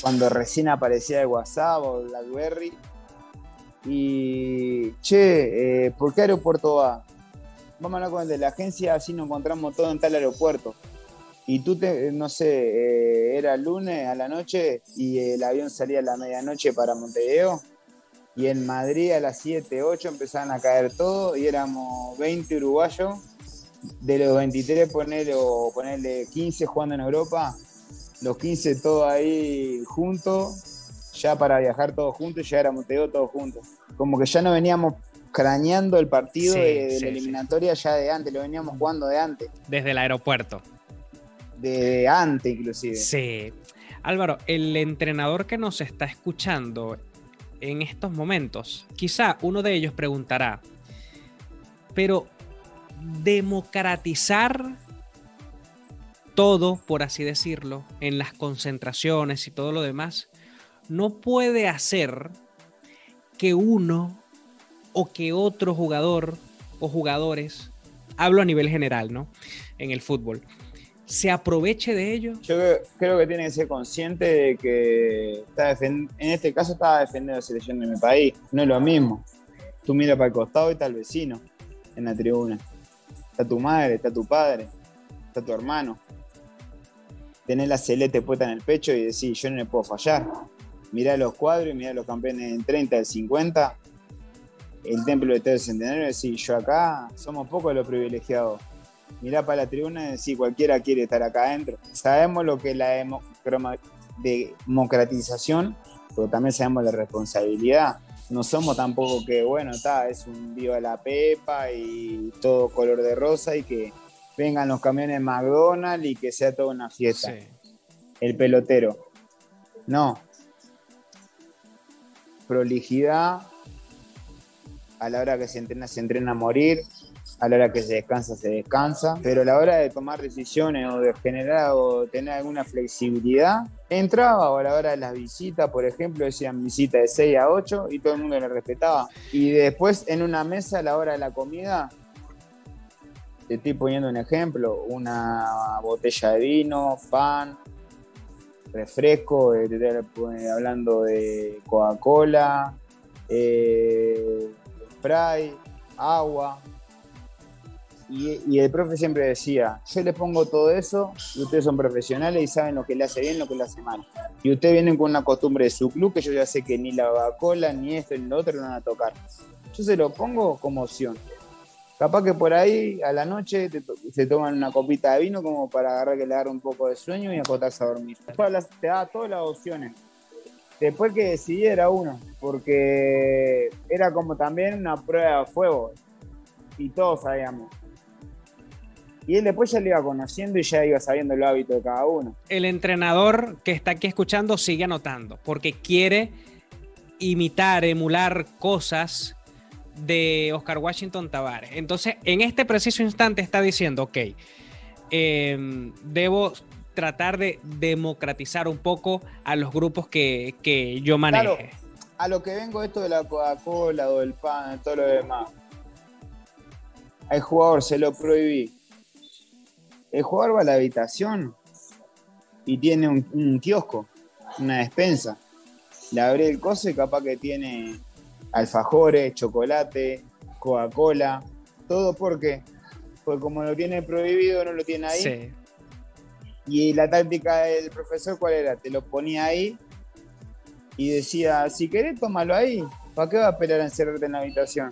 cuando recién aparecía el WhatsApp o BlackBerry. Y, che, eh, ¿por qué aeropuerto va? Vamos a hablar con el de la agencia, así nos encontramos todo en tal aeropuerto. Y tú, te, no sé, eh, era lunes a la noche y el avión salía a la medianoche para Montevideo. Y en Madrid a las 7, 8 empezaban a caer todo y éramos 20 uruguayos. De los 23 ponerle, ponerle 15 jugando en Europa, los 15 todos ahí juntos, ya para viajar todos juntos llegar a Montevideo todos juntos. Como que ya no veníamos craneando el partido de, la eliminatoria ya de antes, lo veníamos jugando de antes.
Desde el aeropuerto.
De antes inclusive.
Sí. Álvaro, el entrenador que nos está escuchando en estos momentos, quizá uno de ellos preguntará, pero democratizar todo, por así decirlo, en las concentraciones y todo lo demás, no puede hacer que uno o que otro jugador o jugadores hablo a nivel general, ¿no? En el fútbol. ¿Se aproveche de ello?
Yo creo, que tiene que ser consciente de que está en este caso estaba defendiendo la selección de mi país. No es lo mismo. Tú miras para el costado y está el vecino en la tribuna. Está tu madre, está tu padre, está tu hermano. Tenés la celeste puesta en el pecho y decís, yo no le puedo fallar. Mirá los cuadros y mirá los campeones en 30, del 50. El templo de todo el centenario y decís, yo acá somos pocos los privilegiados. Mirá para la tribuna y decís, cualquiera quiere estar acá adentro. Sabemos lo que es la democratización, pero también sabemos la responsabilidad no somos tampoco que, bueno, está, es un viva la pepa y todo color de rosa y que vengan los camiones McDonald's y que sea toda una fiesta. El pelotero. No. Prolijidad. A la hora que se entrena, se entrena a morir a la hora que se descansa, se descansa, pero a la hora de tomar decisiones o de generar o tener alguna flexibilidad, entraba o a la hora de las visitas, por ejemplo, decían visita de 6 a 8 y todo el mundo lo respetaba. Y después en una mesa a la hora de la comida, te estoy poniendo un ejemplo, una botella de vino, pan, refresco, eh, estoy hablando de Coca-Cola, eh, spray, agua, y, el profe siempre decía, yo le pongo todo eso y ustedes son profesionales y saben lo que le hace bien, lo que le hace mal. Y ustedes vienen con una costumbre de su club que yo ya sé que ni la Coca-Cola, ni esto, ni lo otro lo van a tocar. Yo se lo pongo como opción. Capaz que por ahí a la noche se toman una copita de vino como para agarrar que le agarre un poco de sueño y acotarse a dormir. Te da todas las opciones. Después que decidí era uno, porque era como también una prueba de fuego. Y todos sabíamos y él después ya le iba conociendo y ya iba sabiendo el hábito de cada uno.
El entrenador que está aquí escuchando sigue anotando, porque quiere imitar, emular cosas de Oscar Washington Tavares. Entonces, en este preciso instante está diciendo, ok, em, debo tratar de democratizar un poco a los grupos que, yo maneje.
a lo que vengo esto de la Coca-Cola o del pan, todo lo demás. Al jugador se lo prohibí el jugador va a la habitación y tiene un, kiosco, una despensa. Le abre el coso y capaz que tiene alfajores, chocolate, Coca-Cola, todo porque porque como lo tiene prohibido, no lo tiene ahí. Sí. Y la táctica del profesor, ¿cuál era? Te lo ponía ahí y decía, si querés, tómalo ahí. ¿Para qué va a esperar a encerrarte en la habitación?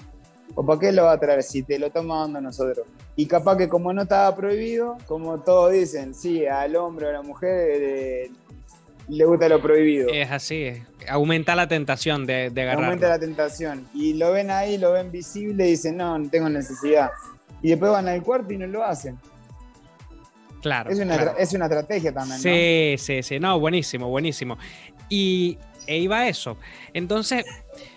¿O para qué lo va a traer si te lo toma dando nosotros? Y capaz que como no estaba prohibido, como todos dicen, sí, al hombre o a la mujer eh, le gusta lo prohibido.
Es así, aumenta la tentación de, de agarrarlo.
Aumenta la tentación. Y lo ven ahí, lo ven visible y dicen, no, no tengo necesidad. Y después van al cuarto y no lo hacen.
Claro.
Es una, Es una estrategia también.
Sí, sí, sí. No, buenísimo, buenísimo. Y e iba a eso. Entonces,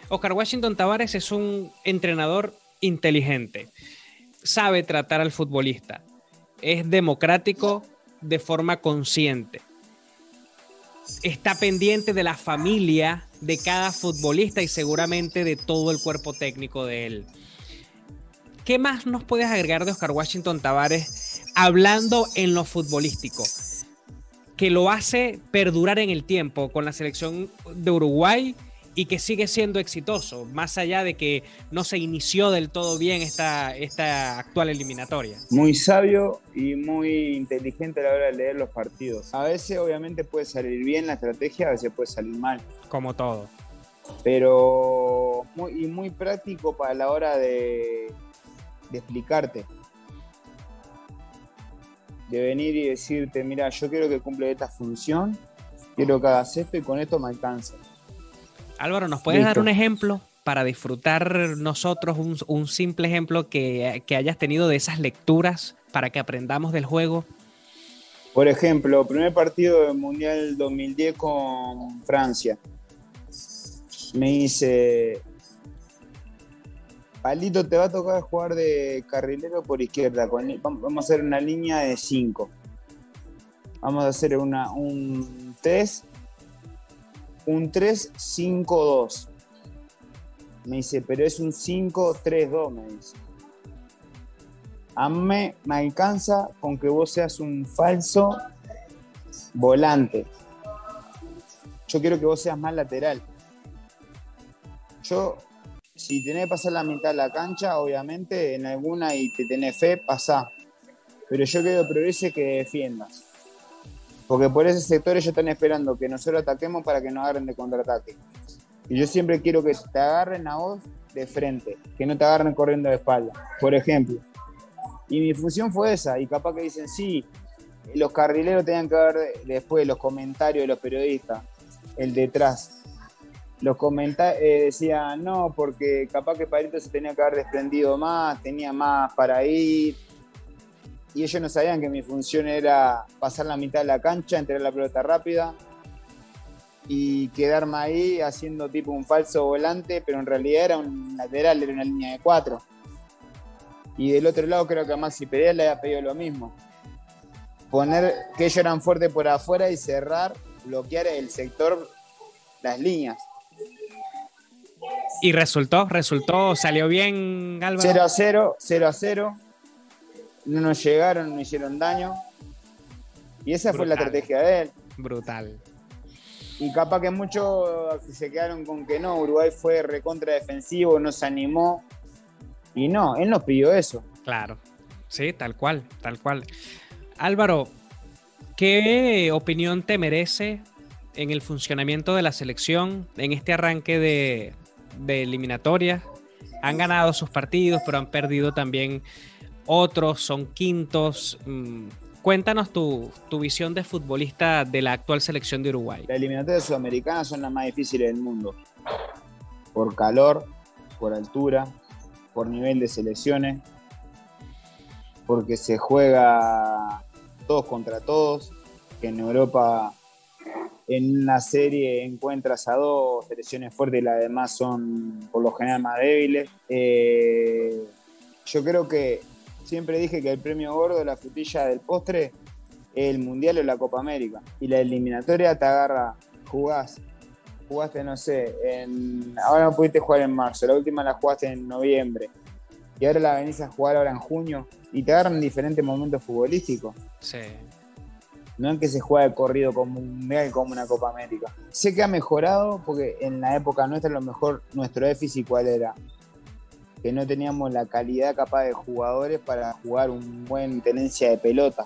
Oscar Washington Tavares es un entrenador inteligente, sabe tratar al futbolista, es democrático de forma consciente, está pendiente de la familia de cada futbolista y seguramente de todo el cuerpo técnico de él. ¿Qué más nos puedes agregar de Oscar Washington Tavares hablando en lo futbolístico? Que lo hace perdurar en el tiempo con la selección de Uruguay y que sigue siendo exitoso, más allá de que no se inició del todo bien esta, esta actual eliminatoria.
Muy sabio y muy inteligente a la hora de leer los partidos. A veces obviamente puede salir bien la estrategia, a veces puede salir mal.
Como todo.
Pero muy, y muy práctico para la hora de, de explicarte. De venir y decirte, mira, yo quiero que cumple esta función, quiero que hagas esto y con esto me alcanza
Álvaro, ¿nos puedes dar un ejemplo para disfrutar nosotros, un, simple ejemplo que, hayas tenido de esas lecturas para que aprendamos del juego?
Por ejemplo, primer partido del Mundial 2010 con Francia. Me dice, Palito, te va a tocar jugar de carrilero por izquierda. vamos a hacer una línea de 5. Vamos a hacer una, un test un 3-5-2. Me dice, pero es un 5-3-2, me dice. A mí me alcanza con que vos seas un falso volante. Yo quiero que vos seas más lateral. Yo, si tenés que pasar la mitad de la cancha, obviamente en alguna y te tenés fe, pasá. Pero yo quiero progrese que defiendas. Porque por ese sector ellos están esperando que nosotros ataquemos para que nos agarren de contraataque. Y yo siempre quiero que te agarren a vos de frente, que no te agarren corriendo de espalda, por ejemplo. Y mi función fue esa, y capaz que dicen, sí, los carrileros tenían que ver después los comentarios de los periodistas, el detrás. Los comentarios eh, decían, no, porque capaz que Parito se tenía que haber desprendido más, tenía más para ir. Y ellos no sabían que mi función era pasar la mitad de la cancha, entregar la pelota rápida y quedarme ahí haciendo tipo un falso volante, pero en realidad era un lateral, era una línea de cuatro. Y del otro lado creo que a Maxi Pereira le había pedido lo mismo. Poner que ellos eran fuertes por afuera y cerrar, bloquear el sector, las líneas.
Y resultó, resultó, salió bien
Álvaro. 0 a 0, 0 a 0. No nos llegaron, no hicieron daño. Y esa fue la estrategia de él.
Brutal.
Y capaz que muchos se quedaron con que no, Uruguay fue recontra defensivo, no se animó. Y no, él nos pidió eso.
Claro, sí, tal cual, tal cual. Álvaro, ¿qué opinión te merece en el funcionamiento de la selección en este arranque de, de eliminatoria? Han ganado sus partidos, pero han perdido también otros, son quintos. Mm, Cuéntanos tu, visión de futbolista de la actual selección de Uruguay.
Las eliminatorias sudamericanas son las más difíciles del mundo. Por calor, por altura, por nivel de selecciones, porque se juega todos contra todos, en Europa en una serie encuentras a dos selecciones fuertes y las demás son por lo general más débiles. Eh, yo creo que siempre dije que el premio gordo, la frutilla del postre, el Mundial o la Copa América. Y la eliminatoria te agarra, jugás, jugaste, no sé, en, ahora no pudiste jugar en marzo, la última la jugaste en noviembre. Y ahora la venís a jugar ahora en junio y te agarran diferentes momentos futbolísticos.
Sí.
No es que se juegue el corrido como un mundial como una Copa América. Sé que ha mejorado porque en la época nuestra lo mejor nuestro déficit cuál era que no teníamos la calidad capaz de jugadores para jugar un buen tenencia de pelota.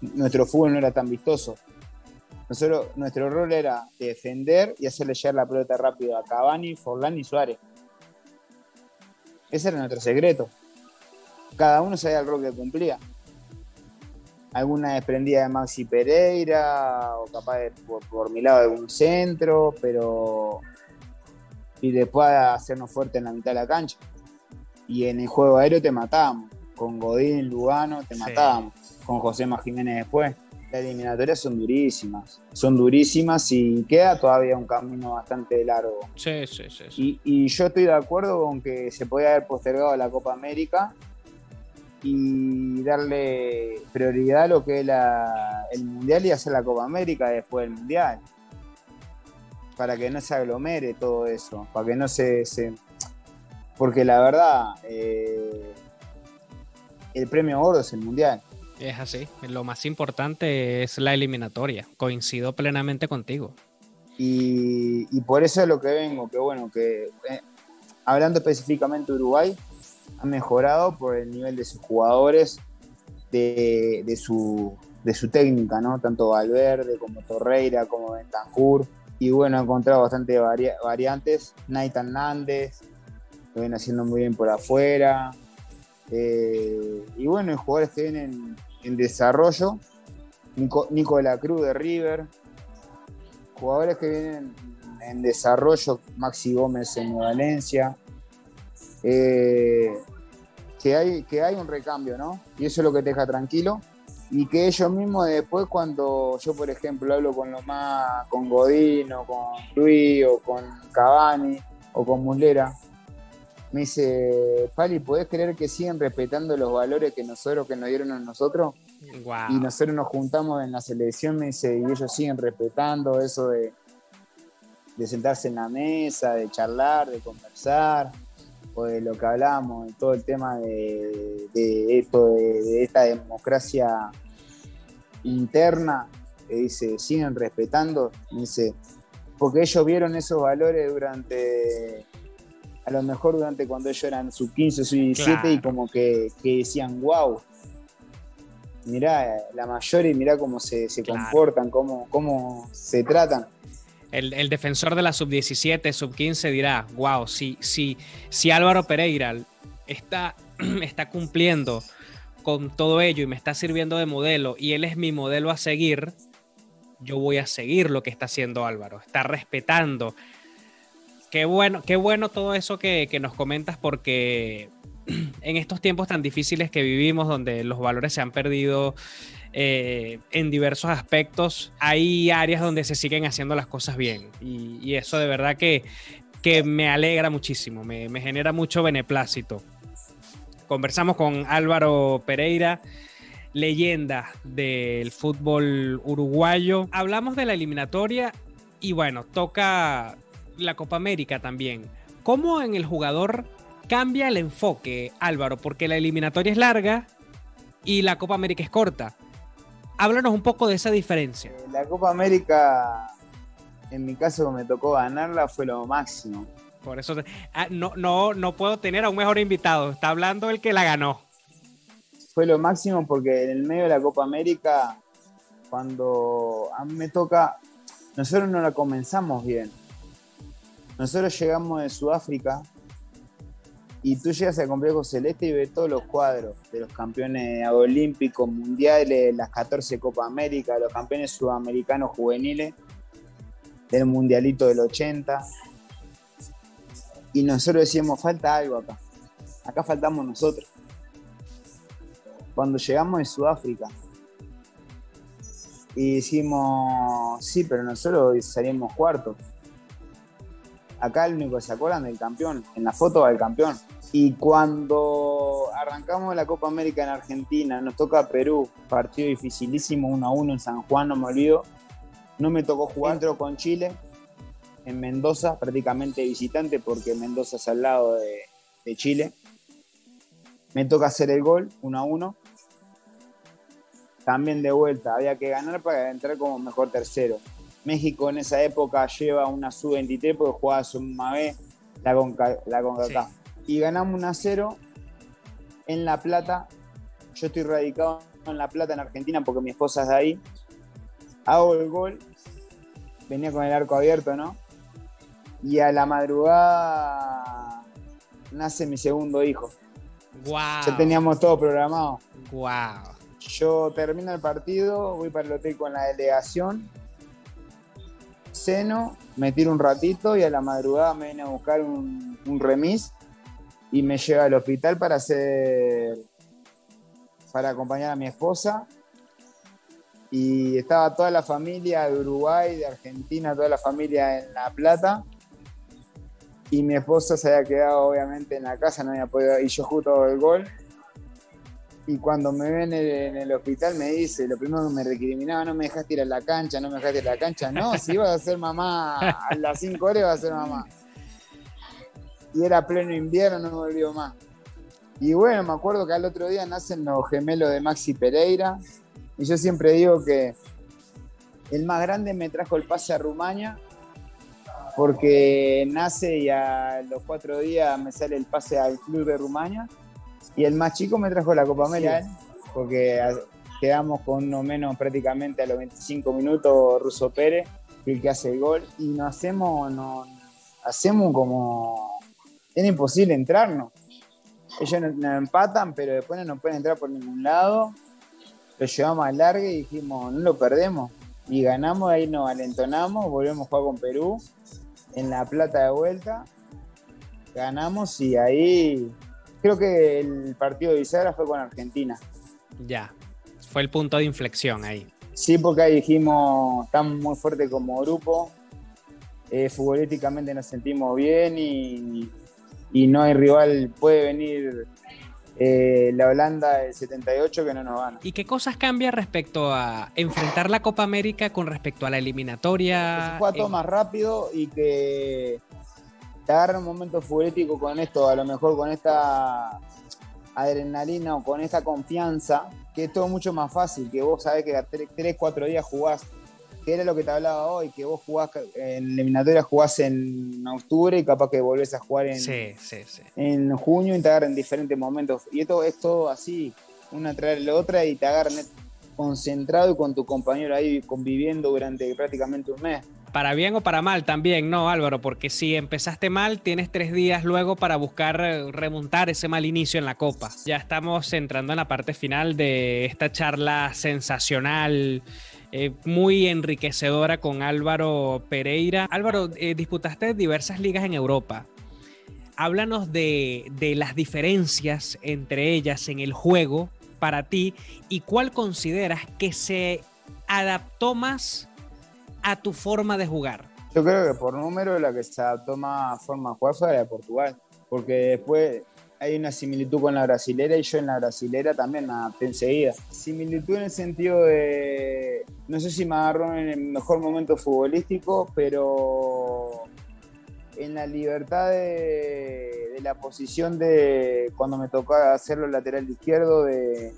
Nuestro fútbol no era tan vistoso. Nosotros, nuestro rol era defender y hacerle llegar la pelota rápido a Cavani, Forlán y Suárez. Ese era nuestro secreto. Cada uno sabía el rol que cumplía. Alguna desprendida de Maxi Pereira, o capaz de por, por mi lado de un centro, pero. Y después hacernos fuerte en la mitad de la cancha y en el juego aéreo te matábamos. Con Godín, Lugano, te matábamos. Con José Jiménez después. Las eliminatorias son durísimas. Son durísimas y queda todavía un camino bastante largo.
Sí, sí, sí.
Y, yo estoy de acuerdo con que se podía haber postergado la Copa América y darle prioridad a lo que es el Mundial y hacer la Copa América después del Mundial. Para que no se aglomere todo eso, para que no se porque la verdad, eh, el premio oro es el mundial.
Es así. Lo más importante es la eliminatoria. Coincido plenamente contigo.
Y, por eso es lo que vengo, que bueno, que eh, hablando específicamente de Uruguay, ha mejorado por el nivel de sus jugadores, de, su, de su técnica, ¿no? Tanto Valverde como Torreira, como Bentanjur. Y bueno, ha encontrado bastante variantes. Nathan Nández, lo haciendo muy bien por afuera. Eh, y bueno, jugadores que vienen en desarrollo. Nico, de la Cruz de River. Jugadores que vienen en desarrollo. Maxi Gómez en Valencia. Eh, que, hay, que hay un recambio, ¿no? Y eso es lo que te deja tranquilo. Y que ellos mismos después cuando yo, por ejemplo, hablo con lo más, con Godino, con Luis o con Cavani o con Mulera, me dice, Pali, ¿podés creer que siguen respetando los valores que nosotros, que nos dieron a nosotros? Y nosotros nos juntamos en la selección, me dice, y ellos siguen respetando eso de, de sentarse en la mesa, de charlar, de conversar. de lo que hablábamos, de todo el tema de, esto, de, esta democracia interna, que dice, siguen respetando, dice, porque ellos vieron esos valores durante, a lo mejor durante cuando ellos eran sub 15, sub 17 y como que, decían, wow, mirá la mayor y mirá cómo se, comportan, cómo, cómo se tratan.
El, defensor de la sub-17, sub-15 dirá, wow, si, si, si Álvaro Pereira está, está cumpliendo con todo ello y me está sirviendo de modelo y él es mi modelo a seguir, yo voy a seguir lo que está haciendo Álvaro, está respetando. Qué bueno, qué bueno todo eso que, nos comentas porque en estos tiempos tan difíciles que vivimos, donde los valores se han perdido eh, en diversos aspectos, hay áreas donde se siguen haciendo las cosas bien. Y, eso de verdad que, me alegra muchísimo, me genera mucho beneplácito. Conversamos con Álvaro Pereira leyenda del fútbol uruguayo. Hablamos de la eliminatoria y bueno, toca la Copa América también. ¿Cómo en el jugador cambia el enfoque, Álvaro? Porque la eliminatoria es larga y la Copa América es corta. Háblanos un poco de esa diferencia.
Eh, la Copa América, en mi caso, me tocó ganarla, fue lo máximo.
Por eso ah, no, no, no puedo tener a un mejor invitado. Está hablando el que la ganó.
Fue lo máximo porque en el medio de la Copa América, cuando a mí me toca, nosotros no la comenzamos bien. Nosotros llegamos de Sudáfrica y tú llegas al complejo celeste y ves todos los cuadros de los campeones olímpicos, mundiales, las 14 Copa América, los campeones sudamericanos juveniles, del mundialito del 80. Y nosotros decíamos, falta algo acá. Acá faltamos nosotros. Cuando llegamos de Sudáfrica y decimos, sí, pero nosotros salimos cuartos acá el único que se acuerdan del campeón, en la foto va el campeón. Y cuando arrancamos la Copa América en Argentina, nos toca Perú, partido dificilísimo, 1 a 1 en San Juan, no me olvido. No me tocó jugar, entro con Chile, en Mendoza, prácticamente visitante, porque Mendoza es al lado de, de Chile. Me toca hacer el gol, 1 a 1. También de vuelta, había que ganar para entrar como mejor tercero México en esa época lleva una sub-23 porque jugaba su Mavé, la Conca, la CONCACAF. Y ganamos 1 a 0 en La Plata. Yo estoy radicado en La Plata, en Argentina, porque mi esposa es de ahí. Hago el gol. Venía con el arco abierto, ¿no? Y a la madrugada nace mi segundo hijo.
Wow.
Ya teníamos todo programado.
Wow.
Yo termino el partido, voy para el hotel con la delegación ceno, me tiro un ratito y a la madrugada me viene a buscar un, remis y me lleva al hospital para hacer para acompañar a mi esposa. Y estaba toda la familia de Uruguay, de Argentina, toda la familia en La Plata. Y mi esposa se había quedado obviamente en la casa, no había podido y yo justo el gol y cuando me ven en el hospital me dice, lo primero que me recriminaba, no me dejaste ir a la cancha, no me dejaste ir a la cancha. No, si ibas a ser mamá, a las 5 horas iba a ser mamá. Y era pleno invierno, no me volvió más. Y bueno, me acuerdo que al otro día nacen los gemelos de Maxi Pereira. Y yo siempre digo que el más grande me trajo el pase a Rumania porque nace y a los cuatro días me sale el pase al club de Rumania y el más chico me trajo la Copa América, porque quedamos con uno menos prácticamente a los 25 minutos, Russo Pérez, el que hace el gol, y nos hacemos, no hacemos como. Era imposible entrarnos. Ellos nos, empatan, pero después no nos pueden entrar por ningún lado. Lo llevamos al largo y dijimos, no lo perdemos. Y ganamos, ahí nos alentonamos, volvemos a jugar con Perú, en La Plata de vuelta. Ganamos y ahí creo que el partido de Bisagra fue con Argentina.
Ya, fue el punto de inflexión ahí.
Sí, porque ahí dijimos, estamos muy fuertes como grupo, eh, futbolísticamente nos sentimos bien y, no hay rival, puede venir eh, la Holanda del 78 que no nos gana.
¿Y qué cosas cambia respecto a enfrentar la Copa América con respecto a la eliminatoria?
se juega todo más rápido y que te agarra un momento futbolístico con esto, a lo mejor con esta adrenalina o con esta confianza, que es todo mucho más fácil, que vos sabés que 3, 4 días jugás, que era lo que te hablaba hoy, que vos jugás en eliminatoria jugás en octubre y capaz que volvés a jugar en, en junio y te agarran en diferentes momentos. Y esto es todo así, una tras la otra y te agarran concentrado y con tu compañero ahí conviviendo durante prácticamente un mes.
Para bien o para mal también, ¿no, Álvaro? Porque si empezaste mal, tienes tres días luego para buscar eh, remontar ese mal inicio en la Copa. Ya estamos entrando en la parte final de esta charla sensacional, eh, muy enriquecedora con Álvaro Pereira. Álvaro, eh, disputaste diversas ligas en Europa. Háblanos de, de las diferencias entre ellas en el juego para ti y cuál consideras que se adaptó más a tu forma de jugar?
Yo creo que por número la que se adaptó más forma de jugar fue la de Portugal, porque después hay una similitud con la brasilera y yo en la brasilera también me adapté enseguida. Similitud en el sentido de, no sé si me agarró en el mejor momento futbolístico, pero en la libertad de la posición de cuando me tocó hacerlo lateral izquierdo, de,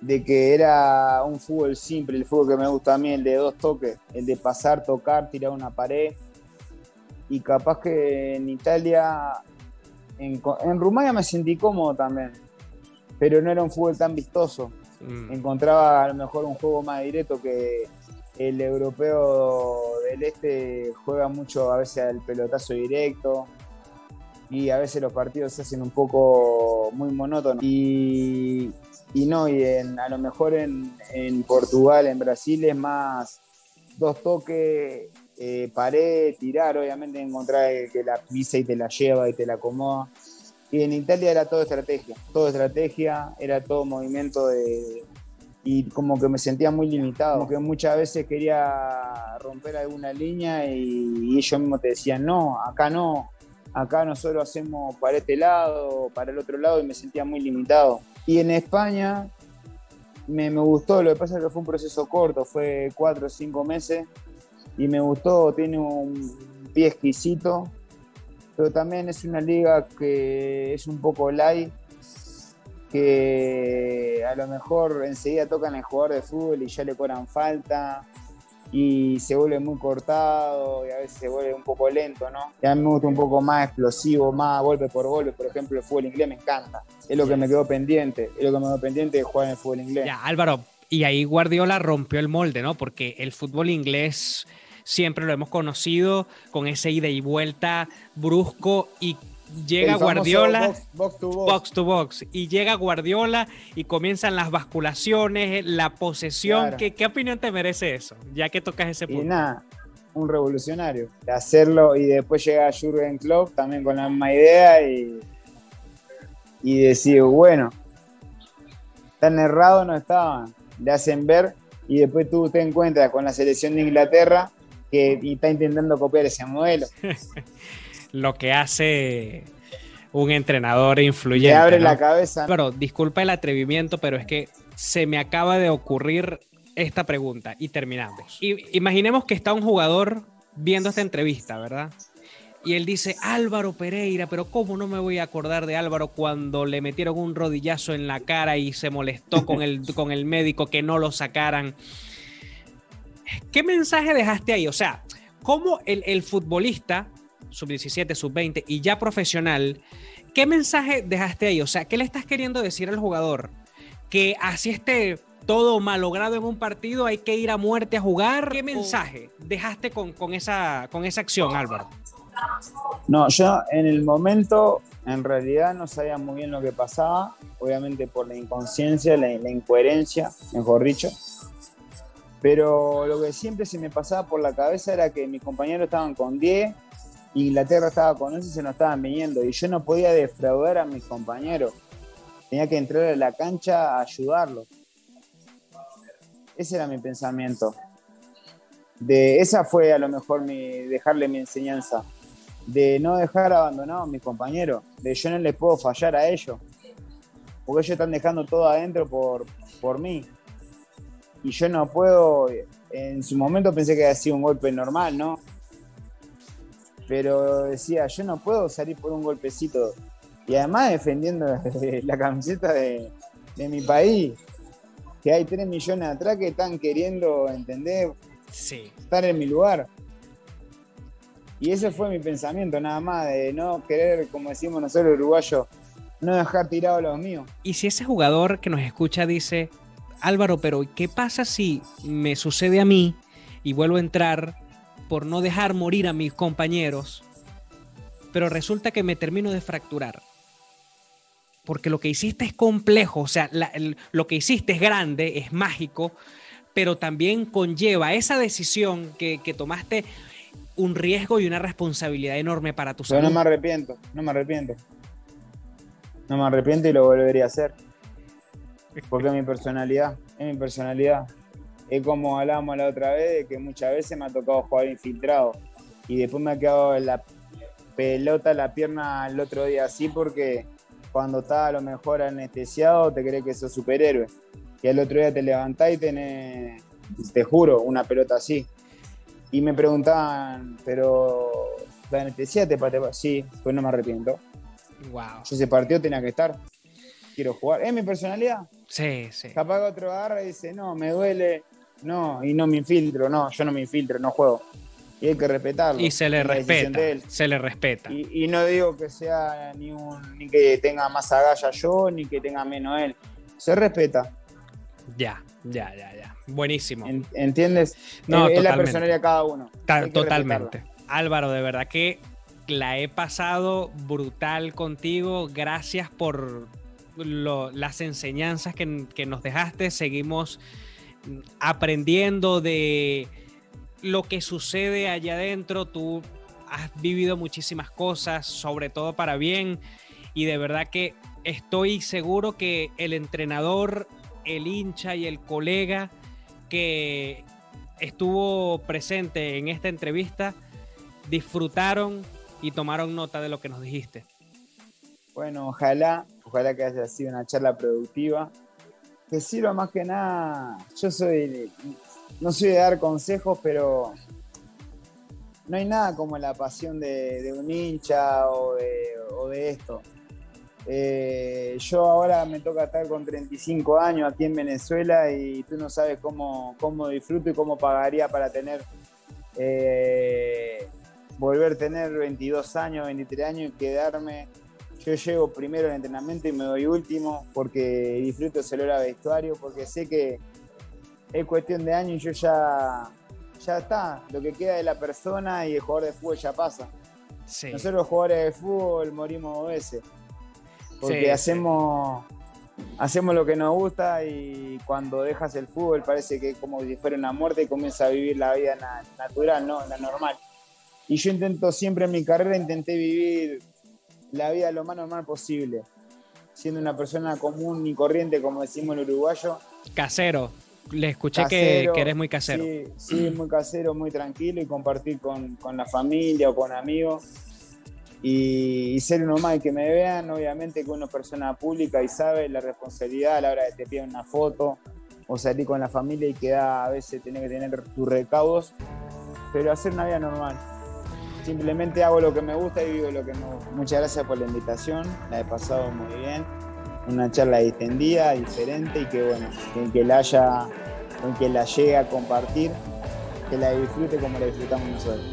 de que era un fútbol simple, el fútbol que me gusta a mí, el de dos toques, el de pasar, tocar, tirar una pared. Y capaz que en Italia, en, Rumania me sentí cómodo también, pero no era un fútbol tan vistoso. Mm. Encontraba a lo mejor un juego más directo que el europeo del este juega mucho a veces al pelotazo directo y a veces los partidos se hacen un poco muy monótonos. Y, y no, y a lo mejor en, Portugal, en Brasil es más dos toques, eh, pared, tirar, obviamente encontrar que la pisa y te la lleva y te la acomoda. Y en Italia era todo estrategia, todo estrategia, era todo movimiento de... Y como que me sentía muy limitado, como que muchas veces quería romper alguna línea y, y ellos mismos te decían, no, acá no, acá nosotros hacemos para este lado, para el otro lado y me sentía muy limitado. Y en España me, gustó, lo que pasa es que fue un proceso corto, fue cuatro o cinco meses y me gustó, tiene un pie exquisito, pero también es una liga que es un poco light, que a lo mejor enseguida tocan el jugador de fútbol y ya le cobran falta y se vuelve muy cortado y a veces se vuelve un poco lento, ¿no? Y a mí me gusta un poco más explosivo, más golpe por golpe, por ejemplo, el fútbol inglés me encanta, es lo que me quedó pendiente, es lo que me quedó pendiente de jugar en el fútbol inglés.
Ya, Álvaro, y ahí Guardiola rompió el molde, ¿no? Porque el fútbol inglés siempre lo hemos conocido con ese ida y vuelta brusco y llega Guardiola, box, to box. y llega Guardiola y comienzan las basculaciones, la posesión. ¿Qué, opinión te merece eso? Ya que tocas ese punto.
Y nada, un revolucionario. De hacerlo y después llega Jurgen Klopp también con la misma idea y, y decir, bueno, tan errado no estaban. Le hacen ver y después tú te encuentras con la selección de Inglaterra que está intentando copiar ese modelo.
lo que hace un entrenador influyente.
Le abre la cabeza.
Pero disculpa el atrevimiento, pero es que se me acaba de ocurrir esta pregunta y terminamos. imaginemos que está un jugador viendo esta entrevista, ¿verdad? Y él dice, Álvaro Pereira, pero ¿cómo no me voy a acordar de Álvaro cuando le metieron un rodillazo en la cara y se molestó con el, con el médico que no lo sacaran? ¿Qué mensaje dejaste ahí? O sea, ¿cómo el, el futbolista sub-17, sub-20 y ya profesional, ¿qué mensaje dejaste ahí? O sea, ¿qué le estás queriendo decir al jugador? Que así esté todo malogrado en un partido, hay que ir a muerte a jugar. ¿Qué mensaje dejaste con, esa, con esa acción, Álvaro?
No, yo en el momento en realidad no sabía muy bien lo que pasaba, obviamente por la inconsciencia, la, la incoherencia, mejor dicho. Pero lo que siempre se me pasaba por la cabeza era que mis compañeros estaban con 10 Inglaterra estaba con eso y se nos estaban viniendo. Y yo no podía defraudar a mis compañeros. Tenía que entrar a la cancha a ayudarlos. Ese era mi pensamiento. De, esa fue a lo mejor mi, dejarle mi enseñanza. De no dejar abandonados a mis compañeros. De yo no les puedo fallar a ellos. Porque ellos están dejando todo adentro por, por mí. Y yo no puedo. En su momento pensé que había sido un golpe normal, ¿no? Pero decía, yo no puedo salir por un golpecito. Y además defendiendo la camiseta de, mi país, que hay 3 millones atrás que están queriendo, entender,
sí.
estar en mi lugar. Y ese fue mi pensamiento, nada más, de no querer, como decimos nosotros uruguayos, no dejar tirado a los míos.
Y si ese jugador que nos escucha dice, Álvaro, pero ¿qué pasa si me sucede a mí y vuelvo a entrar por no dejar morir a mis compañeros, pero resulta que me termino de fracturar? Porque lo que hiciste es complejo, o sea, lo que hiciste es grande, es mágico, pero también conlleva esa decisión que, que tomaste un riesgo y una responsabilidad enorme para tu salud.
Pero no me arrepiento, no me arrepiento. No me arrepiento y lo volvería a hacer. Porque es mi personalidad, es mi personalidad. Es como hablábamos la otra vez, de que muchas veces me ha tocado jugar infiltrado. Y después me ha quedado la pelota, la pierna el otro día así, porque cuando estás a lo mejor anestesiado te crees que sos superhéroe. Y el otro día te levantás y tenés, te juro, una pelota así. Y me preguntaban, pero ¿la anestesia te pateó? Sí, pues no me arrepiento.
Wow.
Si ese partido tenía que estar. Quiero jugar. Es mi personalidad.
Sí, sí.
Capaz que otro agarra y dice, no, me duele, no, y no me infiltro, no, yo no me infiltro, no juego. Y hay que respetarlo.
Y se le respeta. Se le respeta.
Y, no digo que sea ni, un, ni que tenga más agallas yo, ni que tenga menos él. Se respeta.
Ya, ya, ya, ya. Buenísimo.
¿Entiendes?
No,
es, la personalidad de cada uno.
totalmente. Álvaro, de verdad que la he pasado brutal contigo. Gracias por las enseñanzas que, que nos dejaste. Seguimos aprendiendo de lo que sucede allá adentro. Tú has vivido muchísimas cosas, sobre todo para bien. Y de verdad que estoy seguro que el entrenador el hincha y el colega que estuvo presente en esta entrevista disfrutaron y tomaron nota de lo que nos dijiste.
Bueno, ojalá, ojalá que haya sido una charla productiva. Que sirva más que nada, yo soy, no soy de dar consejos, pero no hay nada como la pasión de, un hincha o de esto. Eh, yo ahora me toca estar con 35 años aquí en Venezuela y tú no sabes cómo, cómo disfruto y cómo pagaría para tener, eh, volver a tener 22 años, 23 años y quedarme. Yo llego primero al entrenamiento y me doy último porque disfruto ese olor a vestuario, porque sé que es cuestión de años y yo ya, ya está. Lo que queda de la persona y el jugador de fútbol ya pasa. Nosotros los jugadores de fútbol morimos dos veces porque hacemos, hacemos lo que nos gusta y cuando dejas el fútbol parece que es como si fuera una muerte y comienza a vivir la vida natural, ¿no? La normal. Y yo intento siempre en mi carrera, intenté vivir la vida lo más normal posible, siendo una persona común y corriente, como decimos en uruguayo.
Casero. Le escuché que, eres muy casero.
Sí, sí, muy casero, muy tranquilo y compartir con, con la familia o con amigos y, ser uno más y que me vean, obviamente que uno es persona pública y sabe la responsabilidad a la hora de te piden una foto o salir con la familia y que a veces tener que tener tus recaudos, pero hacer una vida normal. Simplemente hago lo que me gusta y vivo lo que me gusta. Muchas gracias por la invitación, la he pasado muy bien. Una charla distendida, diferente y que bueno, que, que la haya, que la llegue a compartir, que la disfrute como la disfrutamos nosotros.